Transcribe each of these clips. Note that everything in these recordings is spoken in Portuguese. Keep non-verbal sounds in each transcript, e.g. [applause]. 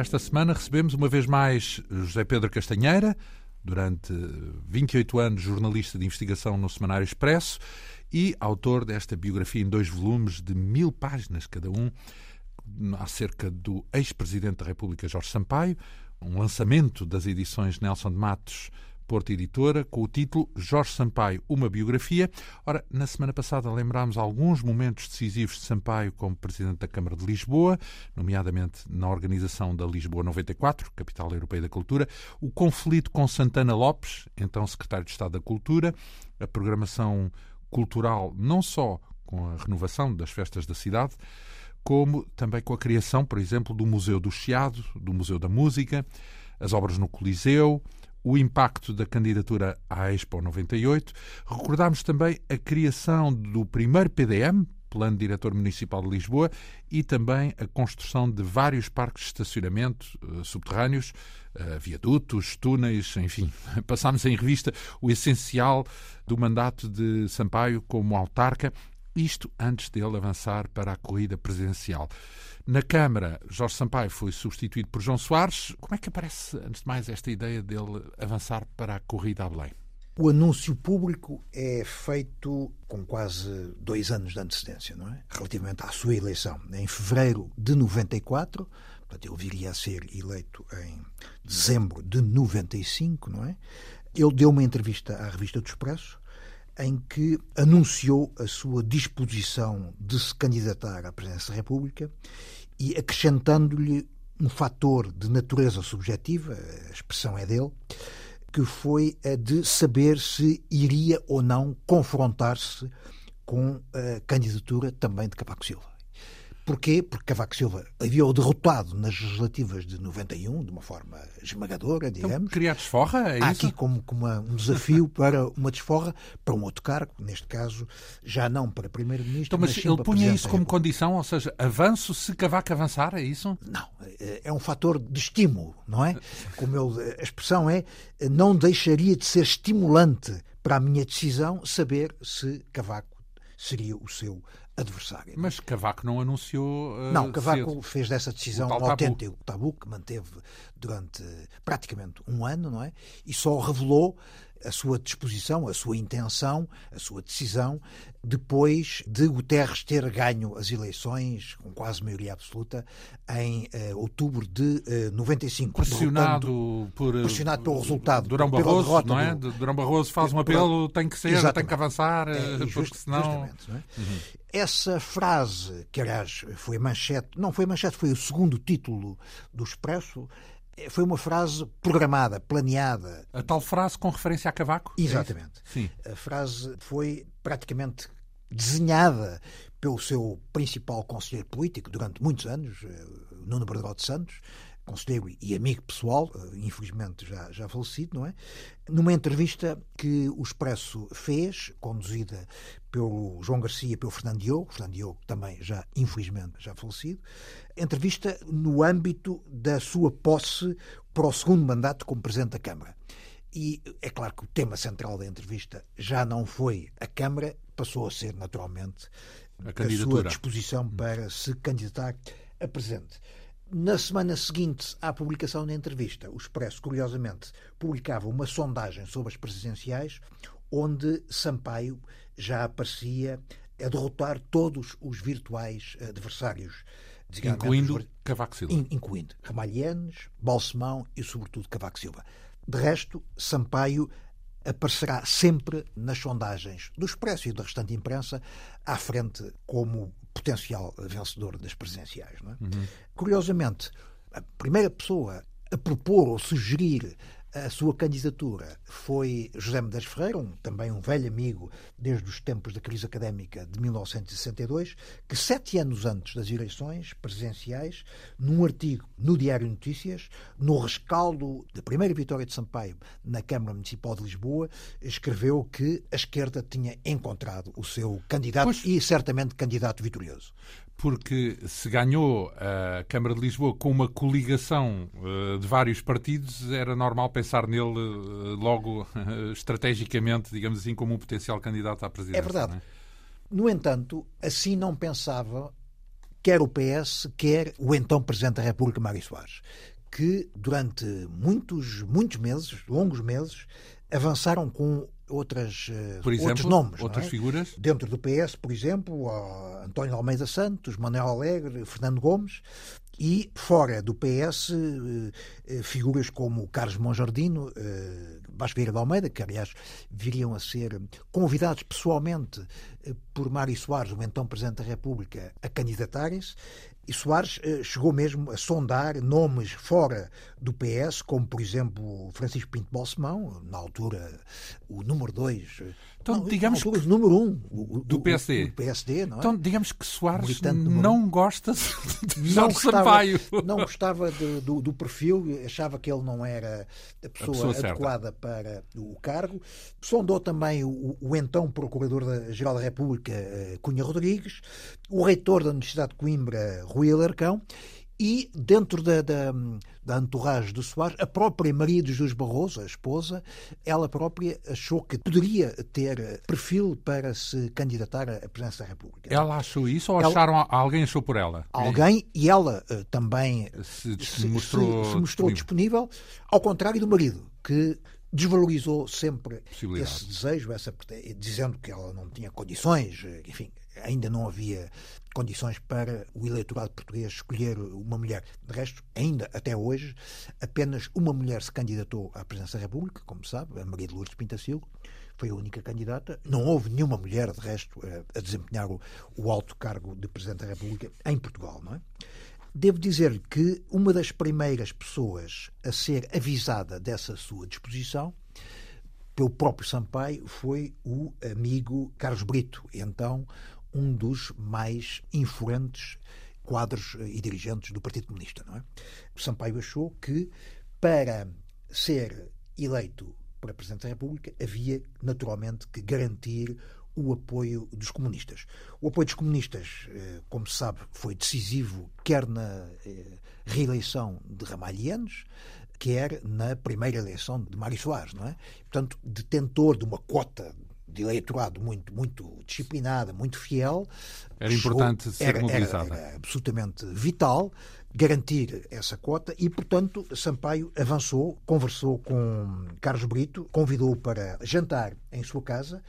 Esta semana recebemos uma vez mais José Pedro Castanheira, durante 28 anos jornalista de investigação no Semanário Expresso e autor desta biografia em dois volumes de mil páginas cada um, acerca do ex-presidente da República Jorge Sampaio, um lançamento das edições Nelson de Matos Porto Editora, com o título Jorge Sampaio, uma biografia. Ora, na semana passada lembrámos alguns momentos decisivos de Sampaio como Presidente da Câmara de Lisboa, nomeadamente na organização da Lisboa 94, capital europeia da cultura, o conflito com Santana Lopes, então Secretário de Estado da Cultura, a programação cultural não só com a renovação das festas da cidade, como também com a criação, por exemplo, do Museu do Chiado, do Museu da Música, as obras no Coliseu, o impacto da candidatura à Expo 98. Recordámos também a criação do primeiro PDM, Plano Diretor Municipal de Lisboa, e também a construção de vários parques de estacionamento uh, subterrâneos, uh, viadutos, túneis, enfim. [laughs] Passámos em revista o essencial do mandato de Sampaio como autarca, isto antes dele avançar para a corrida presidencial. Na Câmara, Jorge Sampaio foi substituído por João Soares. Como é que aparece, antes de mais, esta ideia dele avançar para a corrida a Belém? O anúncio público é feito com quase dois anos de antecedência, não é? Relativamente à sua eleição. Em fevereiro de 94, portanto, ele viria a ser eleito em dezembro de 95, não é? Ele deu uma entrevista à revista do Expresso em que anunciou a sua disposição de se candidatar à presidência da República e acrescentando-lhe um fator de natureza subjetiva, a expressão é dele, que foi a de saber se iria ou não confrontar-se com a candidatura também de Cavaco Silva. Porquê? Porque Cavaco Silva havia-o derrotado nas legislativas de 91, de uma forma esmagadora, então, digamos. Então, criar desforra, é Há isso? aqui como, como um desafio [laughs] para uma desforra para um outro cargo, neste caso, já não para Primeiro-Ministro, então, mas, mas ele punha isso como condição, ou seja, avanço se Cavaco avançar, é isso? Não, é, é um fator de estímulo, não é? [laughs] Como ele, a expressão é, não deixaria de ser estimulante para a minha decisão saber se Cavaco seria o seu adversário. Mas Cavaco não anunciou. Uh, não, Cavaco cedo. fez dessa decisão um autêntico tabu. tabu que manteve durante praticamente um ano, não é? E só revelou a sua disposição, a sua intenção, a sua decisão, depois de Guterres ter ganho as eleições, com quase maioria absoluta, em uh, outubro de uh, 95. Pressionado, por, eh, pressionado pelo resultado. Durão Barroso, não é? Do, Durão Barroso faz um apelo, tem que ser, Exatamente. tem que avançar, é, porque just, senão... É? Uhum. Essa frase, que aliás foi manchete, não foi manchete, foi o segundo título do Expresso, foi uma frase programada, planeada. A tal frase com referência a Cavaco? É Exatamente. É Sim. A frase foi praticamente desenhada pelo seu principal conselheiro político durante muitos anos, eh, Nuno Brandão de Santos, conselheiro e amigo pessoal, eh, infelizmente já, já falecido, não é? Numa entrevista que o Expresso fez, conduzida pelo João Garcia e pelo Fernando Diogo, Fernando Diogo também já, infelizmente, já falecido, entrevista no âmbito da sua posse para o segundo mandato como Presidente da Câmara. E é claro que o tema central da entrevista já não foi a Câmara, passou a ser, naturalmente, a, a sua disposição para se candidatar a Presidente. Na semana seguinte à publicação da entrevista, o Expresso, curiosamente, publicava uma sondagem sobre as presidenciais, onde Sampaio já aparecia a derrotar todos os virtuais adversários. Incluindo. Cavaco Silva. In, incluindo Ramalhianes, Balsemão e, sobretudo, Cavaco Silva. De resto, Sampaio aparecerá sempre nas sondagens do Expresso e da restante imprensa à frente como potencial vencedor das presidenciais. É? Uhum. Curiosamente, a primeira pessoa a propor ou sugerir a sua candidatura foi José Medeiros Ferreira, um, também um velho amigo desde os tempos da crise académica de 1962, que sete anos antes das eleições presidenciais, num artigo no Diário Notícias, no rescaldo da primeira vitória de Sampaio na Câmara Municipal de Lisboa, escreveu que a esquerda tinha encontrado o seu candidato pois... e certamente candidato vitorioso porque se ganhou a Câmara de Lisboa com uma coligação eh, de vários partidos, era normal pensar nele eh, logo [laughs] estrategicamente, digamos assim, como um potencial candidato à presidência. É verdade. É? No entanto, assim não pensava quer o PS, quer o então Presidente da República, Mário Soares, que durante muitos, muitos meses, longos meses, avançaram com outras, eh, por exemplo, outros nomes. Outras é? figuras? Dentro do PS, por exemplo, António Almeida Santos, Manuel Alegre, Fernando Gomes, e fora do PS, eh, eh, figuras como Carlos Monjardino, Vasco Vieira de Almeida, que aliás viriam a ser convidados pessoalmente por Mário Soares, o então Presidente da República, a candidatarem-se, e Soares eh, chegou mesmo a sondar nomes fora do PS, como por exemplo Francisco Pinto Balsemão, na altura o número 2. Então, não, digamos altura, que... o número 1 um, o, do PSD. O, PSD não é? Então, digamos que Soares não gosta de não gostava, Sampaio. Não gostava de, do, do, perfil, achava que ele não era a pessoa, a pessoa adequada certa. para o cargo. Sondou também o, o então Procurador-Geral da República, eh, Cunha Rodrigues, o reitor da Universidade de Coimbra, Rui Alarcão, e dentro da, da, da entourage do Soares, a própria Maria de Jesus Barroso, a esposa, ela própria achou que poderia ter perfil para se candidatar à presidência da República. Ela achou isso ou ela, acharam, alguém achou por ela? Alguém, e ela uh, também se, se, mostrou, se, se mostrou disponível. disponível, ao contrário do marido, que desvalorizou sempre esse desejo, essa, dizendo que ela não tinha condições, eh, enfim, ainda não havia condições para o eleitorado português escolher uma mulher. De resto, ainda até hoje, apenas uma mulher se candidatou à presidência da República, como sabe, a Maria de Lourdes Pintacilgo, foi a única candidata. Não houve nenhuma mulher, de resto, a desempenhar o, o alto cargo de Presidente da República em Portugal, não é? Devo dizer que uma das primeiras pessoas a ser avisada dessa sua disposição pelo próprio Sampaio foi o amigo Carlos Brito, então um dos mais influentes quadros eh, e dirigentes do Partido Comunista. Não é? Sampaio achou que para ser eleito para Presidente da República havia naturalmente que garantir o apoio dos comunistas. O apoio dos comunistas, eh, como se sabe, foi decisivo quer na eh, reeleição de Ramalhianos, quer na primeira eleição de Mário Soares, não é? Portanto, detentor de uma cota de eleitorado muito, muito disciplinada, muito fiel. Era importante ser era, mobilizada. Era, era absolutamente vital garantir essa cota e, portanto, Sampaio avançou, conversou com Carlos Brito, convidou-o para jantar em sua casa,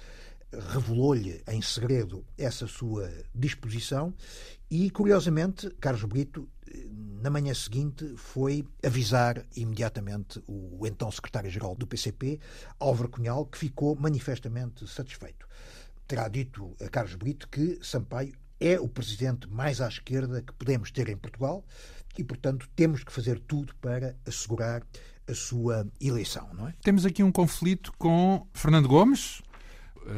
revelou-lhe em segredo essa sua disposição e, curiosamente, Carlos Brito na manhã seguinte foi avisar imediatamente o então secretário-geral do PCP, Álvaro Cunhal, que ficou manifestamente satisfeito. Terá dito a Carlos Brito que Sampaio é o presidente mais à esquerda que podemos ter em Portugal e, portanto, temos que fazer tudo para assegurar a sua eleição, não é? Temos aqui um conflito com Fernando Gomes.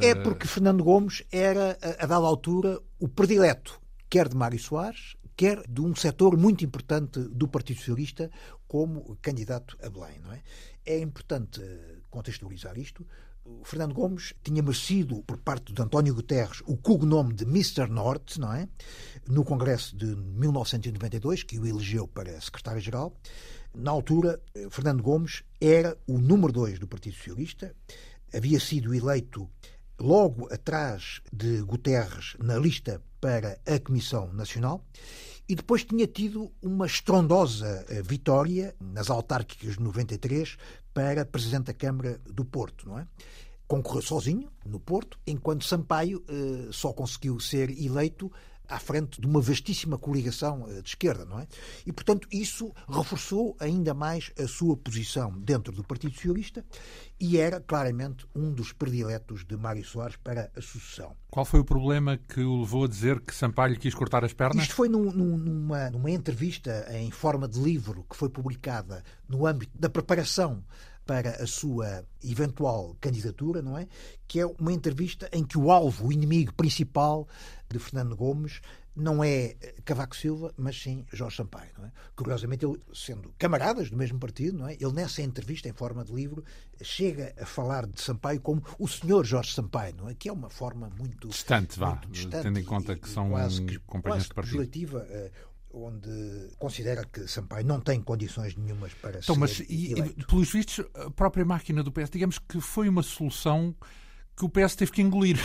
É porque Fernando Gomes era, a dada altura, o predileto, quer de Mário Soares, quer de um setor muito importante do Partido Socialista como candidato a Belém. Não é? é importante eh, contextualizar isto. O Fernando Gomes tinha merecido, por parte de António Guterres, o cognome de Mr. Norte, não é? No Congresso de 1992, que o elegeu para secretário-geral. Na altura, eh, Fernando Gomes era o número dois do Partido Socialista, havia sido eleito logo atrás de Guterres na lista para a Comissão Nacional e depois tinha tido uma estrondosa eh, vitória nas autárquicas de 93 para Presidente da Câmara do Porto, não é? Concorreu sozinho no Porto, enquanto Sampaio eh, só conseguiu ser eleito à frente de uma vastíssima coligação eh, de esquerda, não é? E, portanto, isso reforçou ainda mais a sua posição dentro do Partido Socialista e era claramente um dos prediletos de Mário Soares para a sucessão. Qual foi o problema que o levou a dizer que Sampaio quis cortar as pernas? Isto foi num, numa, numa entrevista em forma de livro que foi publicada no âmbito da preparação para a sua eventual candidatura, não é? Que é uma entrevista em que o alvo, o inimigo principal de Fernando Gomes não é Cavaco Silva, mas sim Jorge Sampaio. Não é? Curiosamente, ele, sendo camaradas do mesmo partido, não é? ele nessa entrevista em forma de livro chega a falar de Sampaio como o senhor Jorge Sampaio, não é? que é uma forma muito distante, vá, muito distante tendo em conta que são quase, companheiros de partido. Onde considera que Sampaio não tem condições nenhumas para então, ser mas, e, pelos vistos, a própria máquina do PS, digamos que foi uma solução que o PS teve que engolir.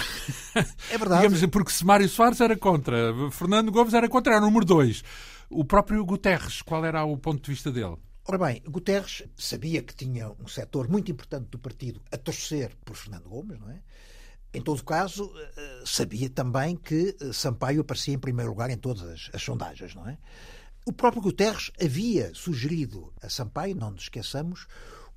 É verdade. Digamos, porque se Mário Soares era contra, Fernando Gomes era contra, era o número dois. O próprio Guterres, qual era o ponto de vista dele? Ora bem, Guterres sabia que tinha um setor muito importante do partido a torcer por Fernando Gomes, não é? Em todo caso, eh, sabia também que eh, Sampaio aparecia em primeiro lugar em todas as, as sondagens, não é? O próprio Guterres havia sugerido a Sampaio, não nos esqueçamos,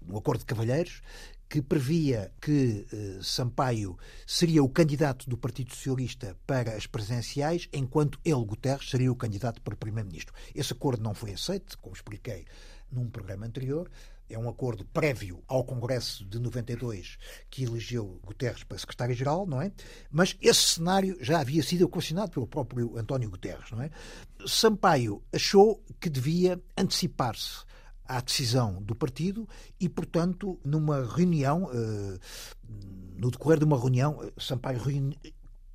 um acordo de cavalheiros, que previa que eh, Sampaio seria o candidato do Partido Socialista para as presidenciais, enquanto ele, Guterres, seria o candidato para primeiro-ministro. Esse acordo não foi aceito, como expliquei num programa anterior. É um acordo prévio ao Congresso de 92 que elegeu Guterres para secretário-geral, não é? Mas esse cenário já havia sido equacionado pelo próprio António Guterres, não é? Sampaio achou que devia antecipar-se à decisão do partido e, portanto, numa reunião, eh, no decorrer de uma reunião, Sampaio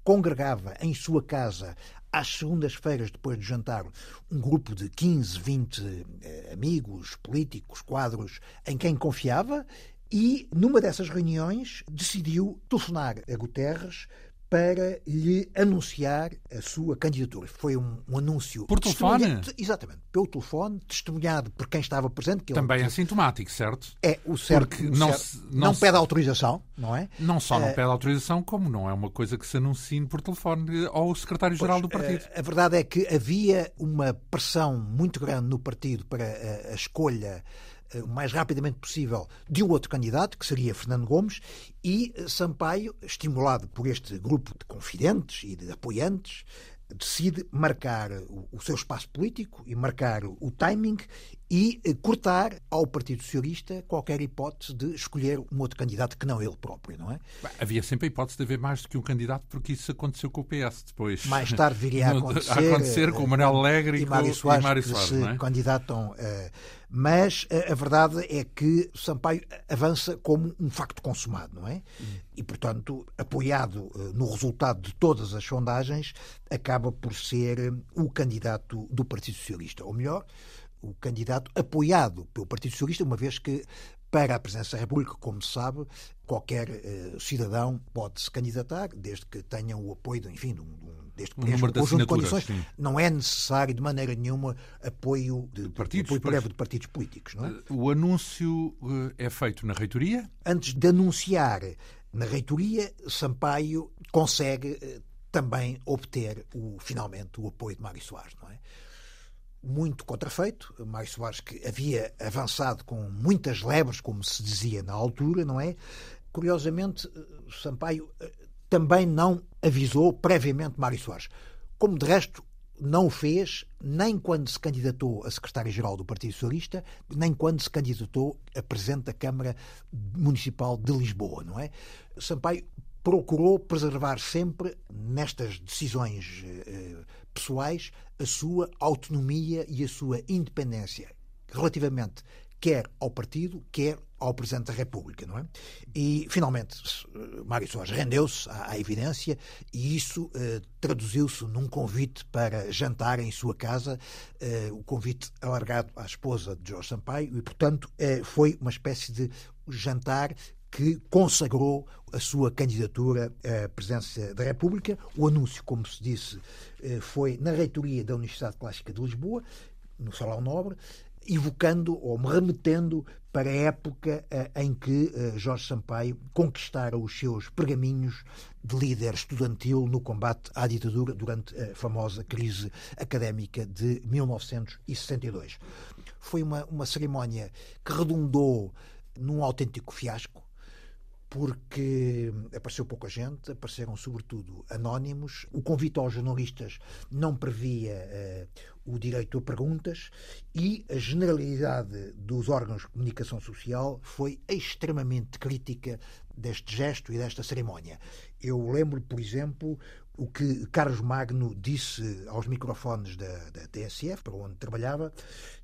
congregava em sua casa às segundas-feiras, depois de jantar, um grupo de 15, 20 eh, amigos, políticos, quadros, em quem confiava, e numa dessas reuniões decidiu telefonar a Guterres para lhe anunciar a sua candidatura. Foi um, um anúncio. Por telefone? Exatamente, pelo telefone, testemunhado por quem estava presente. Que Também é sintomático, certo? É, o certo. Porque não, certo, se, não, não se... pede autorização, não é? Não só não uh, pede autorização, como não é uma coisa que se anuncie por telefone ao secretário-geral do partido. Uh, a verdade é que havia uma pressão muito grande no partido para a, a escolha eh, o mais rapidamente possível de um outro candidato, que seria Fernando Gomes, e eh, Sampaio, estimulado por este grupo de confidentes e de apoiantes, decide marcar o, seu espaço político e marcar o timing e eh, cortar ao Partido Socialista qualquer hipótese de escolher um outro candidato que não ele próprio, não é? Havia sempre a hipótese de haver mais do que um candidato, porque isso aconteceu com o PS depois. Mais tarde viria a [laughs] acontecer, a acontecer com o Manuel Alegre e, e Mário Soares, e Mário Soares que se é? candidatam. Uh, mas a, verdade é que Sampaio avança como um facto consumado, não é? E, portanto, apoiado no resultado de todas as sondagens, acaba por ser o candidato do Partido Socialista. Ou melhor, o candidato apoiado pelo Partido Socialista, uma vez que para a presidência da República, como se sabe, qualquer uh, cidadão pode se candidatar, desde que tenha o apoio, de, enfim, de um, desde que um conjunto de condições. Sim. Não é necessário, de maneira nenhuma, apoio, de, de partidos, apoio prévio de partidos políticos. Não é? Eh, o anúncio uh, é feito na reitoria? Antes de anunciar na reitoria, Sampaio consegue uh, também obter, o, finalmente, o apoio de Mário Soares. Não é? Muito contrafeito. Mário Soares que havia avançado com muitas lebres, como se dizia na altura, não é? Curiosamente, Sampaio eh, também não avisou previamente Mário Soares. Como de resto não o fez nem quando se candidatou a secretário-geral do Partido Socialista, nem quando se candidatou a presidente da Câmara Municipal de Lisboa, não é? Sampaio procurou preservar sempre nestas decisões eh, pessoais a sua autonomia e a sua independência relativamente quer ao partido, quer ao Presidente da República, não é? E, finalmente, Mário Soares rendeu-se à, à, evidência e isso eh, traduziu-se num convite para jantar em sua casa, eh, o convite alargado à esposa de Jorge Sampaio e, portanto, eh, foi uma espécie de jantar que consagrou a sua candidatura à presidência da República. O anúncio, como se disse, eh, foi na reitoria da Universidade Clássica de Lisboa, no Salão Nobre, evocando ou me remetendo para a época eh, em que eh, Jorge Sampaio conquistara os seus pergaminhos de líder estudantil no combate à ditadura durante a famosa crise académica de 1962. Foi uma, uma cerimónia que redundou num autêntico fiasco porque apareceu pouca gente, apareceram sobretudo anónimos. O convite aos jornalistas não previa uh, o direito a perguntas e a generalidade dos órgãos de comunicação social foi extremamente crítica deste gesto e desta cerimónia. Eu lembro, por exemplo, o que Carlos Magno disse aos microfones da, da TSF, para onde trabalhava,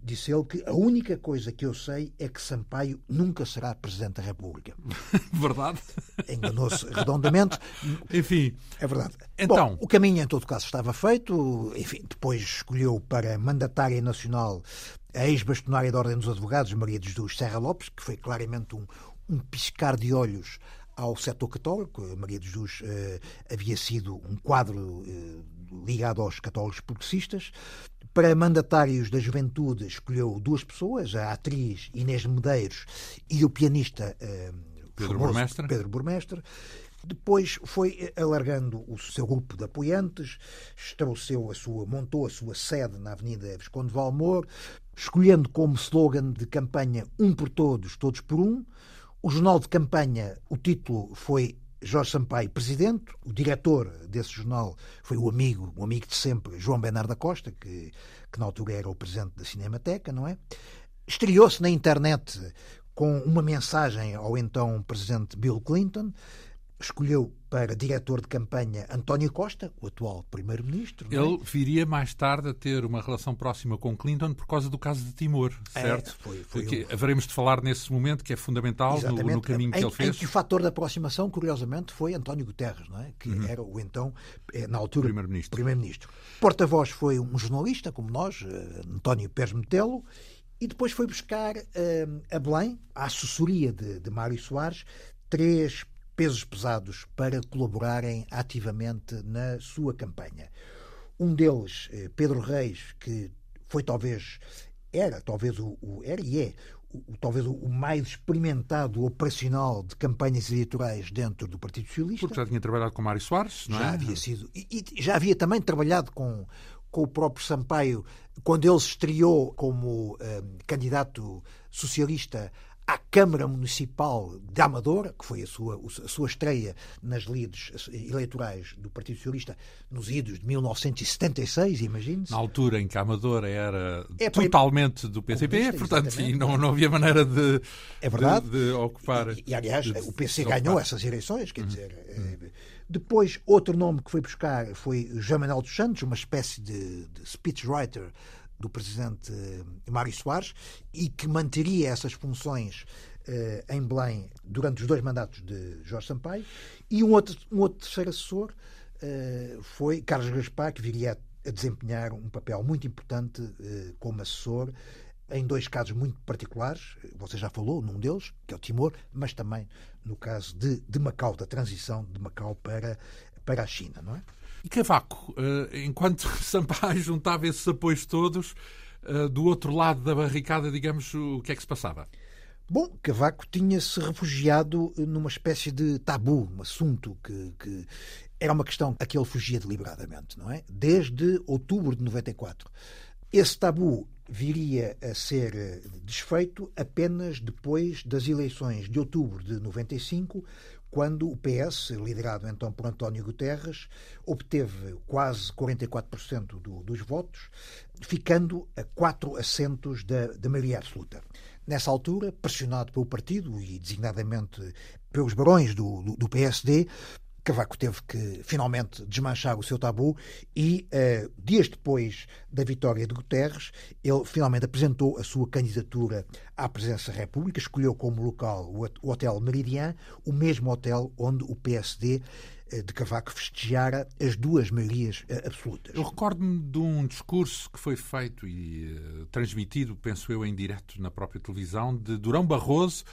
disse ele que a única coisa que eu sei é que Sampaio nunca será Presidente da República. [laughs] verdade. Enganou-se redondamente. Enfim. É verdade. Então. Bom, o caminho, em todo caso, estava feito. Enfim, depois escolheu para mandatária nacional a ex-bastonária da Ordem dos Advogados, Maria de Jesus Serra Lopes, que foi claramente um, um piscar de olhos ao setor católico. Maria de Jesus eh, havia sido um quadro eh, ligado aos católicos progressistas. Para mandatários da juventude, escolheu duas pessoas, a atriz Inês Medeiros e o pianista eh, Pedro Burmestre. Pedro Burmestre. Depois foi alargando o seu grupo de apoiantes, estabeleceu a sua, montou a sua sede na Avenida Visconde Valmor, escolhendo como slogan de campanha Um por Todos, Todos por Um. O jornal de campanha, o título foi Jorge Sampaio, presidente. O diretor desse jornal foi o amigo, o amigo de sempre, João Bernardo da Costa, que, que na altura era o presidente da Cinemateca, não é? Estreou-se na internet com uma mensagem ao então presidente Bill Clinton, escolheu para diretor de campanha António Costa, o atual primeiro-ministro. É? Ele viria mais tarde a ter uma relação próxima com Clinton por causa do caso de Timor, é, certo? É, foi, foi um... haveremos de falar nesse momento que é fundamental no, no, caminho em, que ele fez. Em que o fator de aproximação, curiosamente, foi António Guterres, não é? que uhum. era o então, eh, na altura, primeiro-ministro. primeiro-ministro. Porta-voz foi um jornalista como nós, eh, António Pérez Metelo, e depois foi buscar uh, a Belém, a assessoria de, de Mário Soares, três pesos pesados para colaborarem ativamente na sua campanha. Um deles, eh, Pedro Reis, que foi talvez, era talvez o, o era e é o, talvez o mais experimentado operacional de campanhas eleitorais dentro do Partido Socialista. Porque já tinha trabalhado com Mário Soares, não é? Já havia sido. E, e já havia também trabalhado com, com o próprio Sampaio quando ele se estreou como eh, candidato socialista à Câmara Municipal de Amadora, que foi a sua, a sua estreia nas lides eleitorais do Partido Socialista nos idos de 1976, imagine-se. Na altura em que a Amadora era é, totalmente do PCP, portanto, e não, não havia maneira de, é verdade. de, de ocupar. E, e aliás, de, o PC ganhou essas eleições, quer hum. dizer. Hum. Depois, outro nome que foi buscar foi João Manuel dos Santos, uma espécie de, de speechwriter do presidente eh, Mário Soares e que manteria essas funções eh, em Belém durante os dois mandatos de Jorge Sampaio. E um outro, um outro terceiro assessor eh, foi Carlos Gaspar, que viria a, desempenhar um papel muito importante como assessor em dois casos muito particulares, você já falou num deles, que é o Timor, mas também no caso de, de Macau, da transição de Macau para, para a China, não é? E Cavaco, eh, enquanto [laughs] Sampaio juntava esses apoios todos, eh, do outro lado da barricada, digamos, o que é que se passava? Bom, Cavaco tinha-se refugiado numa espécie de tabu, um assunto que, que, era uma questão a que ele fugia deliberadamente, não é? Desde outubro de 94. Esse tabu viria a ser eh, desfeito apenas depois das eleições de outubro de 95, quando o PS, liderado então por António Guterres, obteve quase 44% do, dos votos, ficando a quatro assentos da, da maioria absoluta. Nessa altura, pressionado pelo partido e designadamente pelos barões do, do, do PSD, Cavaco teve que finalmente desmanchar o seu tabu e, uh, dias depois da vitória de Guterres, ele finalmente apresentou a sua candidatura à presidência da República, escolheu como local o Hotel Meridian, o mesmo hotel onde o PSD eh, de Cavaco festejara as duas maiorias uh, absolutas. Eu recordo-me de um discurso que foi feito e uh, transmitido, penso eu, em direto na própria televisão, de Durão Barroso,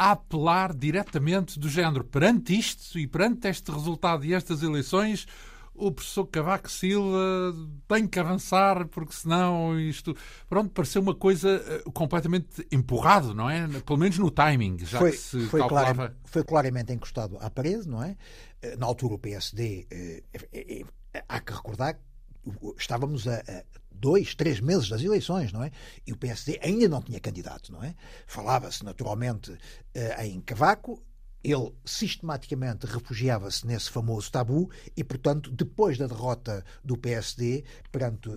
a apelar diretamente do género perante isto e perante este resultado e estas eleições, o professor Cavaco Silva tem que avançar, porque senão isto. Pronto, pareceu uma coisa eh, completamente empurrado, não é? Pelo menos no timing, já foi, que se foi calculava. Claro, foi claramente encostado à parede, não é? Eh, na altura o PSD. Eh, há que recordar estávamos a, a, dois, três meses das eleições, não é? E o PSD ainda não tinha candidato, não é? Falava-se naturalmente uh, em Cavaco, ele sistematicamente refugiava-se nesse famoso tabu e, portanto, depois da derrota do PSD perante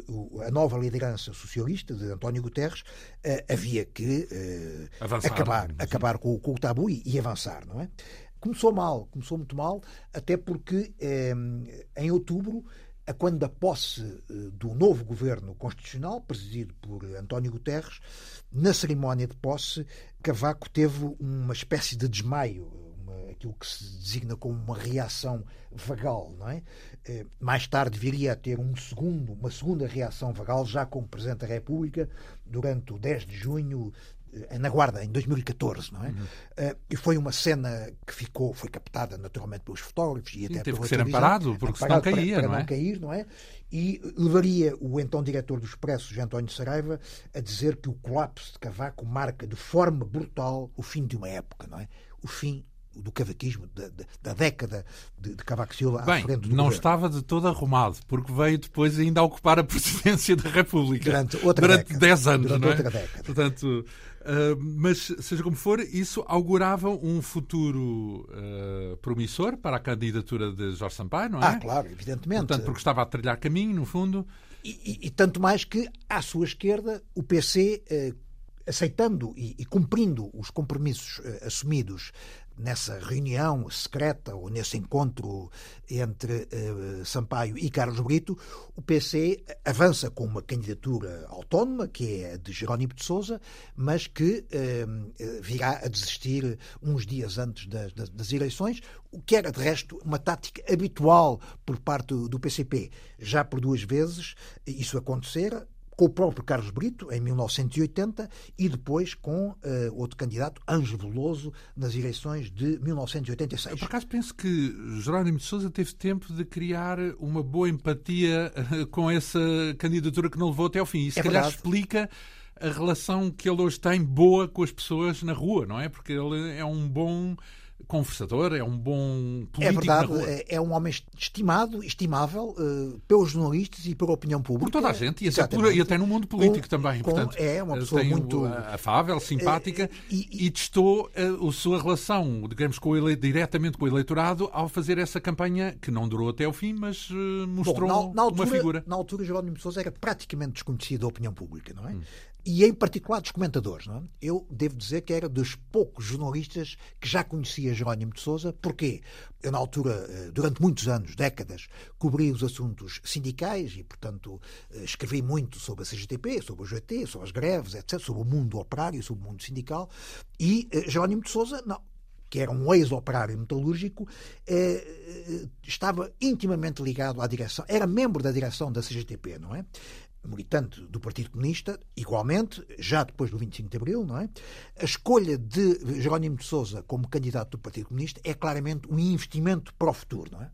a nova liderança socialista de António Guterres, uh, havia que uh, acabar, acabar com, com, o tabu e, e, avançar, não é? Começou mal, começou muito mal, até porque em outubro a quando da posse eh, do novo governo constitucional, presidido por António Guterres, na cerimónia de posse, Cavaco teve uma espécie de desmaio, uma, aquilo que se designa como uma reação vagal, não é? Eh, mais tarde viria a ter um segundo, uma segunda reação vagal, já como Presidente da República, durante o 10 de junho na Guarda, em 2014, não é? Uhum. Uh, e foi uma cena que ficou, foi captada naturalmente pelos fotógrafos e até teve que ser amparado, porque senão caía, para, para não, é? cair, não é? E levaria o então diretor do Expresso, Jean António Saraiva, a dizer que o colapso de Cavaco marca de forma brutal o fim de uma época, não é? O fim do cavaquismo, da, da década de, de, Cavaco Silva Bem, à frente do não governo. estava de todo arrumado, porque veio depois ainda a ocupar a [laughs] presidência da República. Durante outra durante década. 10 anos, durante não é? outra década. Portanto, uh, mas seja como for, isso augurava um futuro uh, promissor para a candidatura de Jorge Sampaio, não é? Ah, claro, evidentemente. Portanto, porque estava a trilhar caminho, no fundo. E, e, e tanto mais que, à sua esquerda, o PC, eh, aceitando e, e, cumprindo os compromissos eh, assumidos nessa reunião secreta ou nesse encontro entre uh, Sampaio e Carlos Brito, o PC avança com uma candidatura autónoma, que é a de Jerónimo de Sousa, mas que uh, virá a desistir uns dias antes das, das, das, eleições, o que era, de resto, uma tática habitual por parte do PCP. Já por duas vezes isso acontecera, com o próprio Carlos Brito, em 1980, e depois com uh, outro candidato, Ângelo Veloso, nas eleições de 1986. Eu, por acaso, penso que Jerónimo de Sousa teve tempo de criar uma boa empatia uh, com essa candidatura que não levou até ao fim. E se é calhar verdade. explica a relação que ele hoje tem boa com as pessoas na rua, não é? Porque ele é um bom conversador, é um bom político É verdade, é, é um homem estimado, estimável uh, pelos jornalistas e pela opinião pública. Por toda a gente, e até, por, e até no mundo político Com- também. com- Portanto, é uma pessoa tem o- muito- afável, simpática, e- e, testou a, a sua relação, digamos, com o ele, diretamente com o eleitorado ao fazer essa campanha que não durou até ao fim, mas eh, Bom, mostrou na, na altura, uma figura. Na altura, Jerónimo de Sousa era praticamente desconhecido da opinião pública, não é? Hum. E em particular dos comentadores, é? Eu devo dizer que era dos poucos jornalistas que já conhecia Jerónimo de Sousa. Porquê? Eu, na altura, eh, durante muitos anos, décadas, cobri os assuntos sindicais e, portanto, eh, escrevi muito sobre a CGTP, sobre o GT, sobre as greves, etc., sobre o mundo operário, sobre o mundo sindical. E eh, Jerónimo de Sousa, não, que era um ex-operário metalúrgico, eh, estava intimamente ligado à direção, era membro da direção da CGTP, não é? Militante do Partido Comunista, igualmente, já depois do 25 de Abril, não é? A escolha de Jerónimo de Sousa como candidato do Partido Comunista é claramente um investimento para o futuro, não é?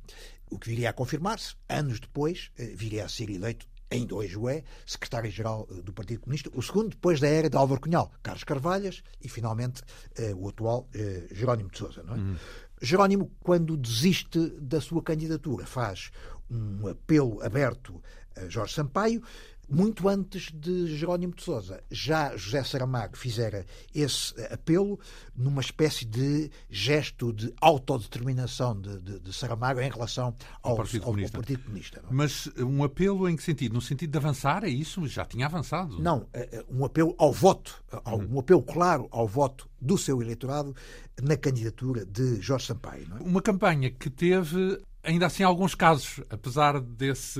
O que viria a confirmar-se, anos depois, eh, viria a ser eleito ainda hoje o é, secretário-geral eh, do Partido Comunista, o segundo depois da era de Álvaro Cunhal, Carlos Carvalhas e, finalmente, eh, o atual eh, Jerónimo de Sousa. Não é? Jerónimo, quando desiste da sua candidatura, faz um apelo aberto a Jorge Sampaio, muito antes de Jerónimo de Sousa. Já José Saramago fizera esse apelo numa espécie de gesto de autodeterminação de, de, de Saramago em relação ao, Ao Partido ao- Comunista. ao Partido Comunista. é? Mas um apelo em que sentido? No sentido de avançar, é isso? Já tinha avançado. Não, eh, eh, um apelo ao voto, Uhum. um apelo claro ao voto do seu eleitorado na candidatura de Jorge Sampaio. É? Uma campanha que teve, ainda assim, alguns casos, apesar desse.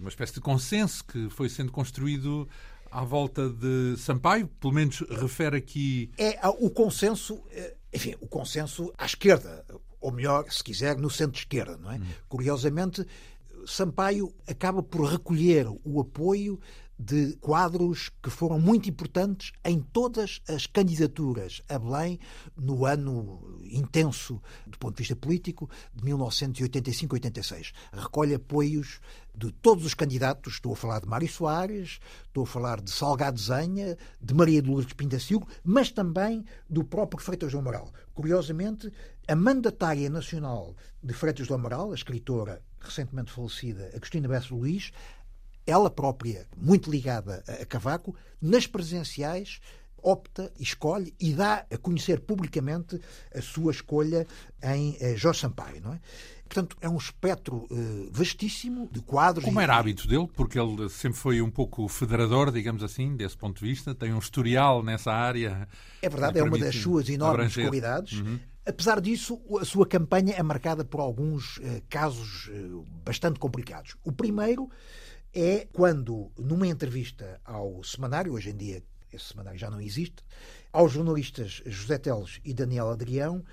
uma espécie de consenso que foi sendo construído à volta de Sampaio, pelo menos refere aqui. É o consenso, eh, enfim, o consenso à esquerda, ou melhor, se quiser, no centro-esquerda, não é? Curiosamente, Sampaio acaba por recolher o apoio de quadros que foram muito importantes em todas as candidaturas a Belém no ano intenso do ponto de vista político de 1985-86. Recolhe apoios de todos os candidatos, estou a falar de Mário Soares, estou a falar de Salgado Zenha, de Maria de Lourdes Pintacilgo, mas também do próprio Freitas do Amaral. Curiosamente, a mandatária nacional de Freitas do Amaral, a escritora recentemente falecida Agostina Bessa Luís, ela própria, muito ligada a Cavaco, nas presenciais opta, escolhe e dá a conhecer publicamente a sua escolha em eh, Jorge Sampaio, não é? Portanto, é um espectro eh, vastíssimo de quadros. Como e- era hábito dele, porque ele sempre foi um pouco federador, digamos assim, desse ponto de vista, tem um historial nessa área. É verdade, que é uma das suas enormes abranger. Uhum. qualidades. Apesar disso, a sua campanha é marcada por alguns eh, casos eh, bastante complicados. O primeiro é quando, numa entrevista ao semanário, hoje em dia esse semanário já não existe, aos jornalistas José Teles e Daniel Adrião,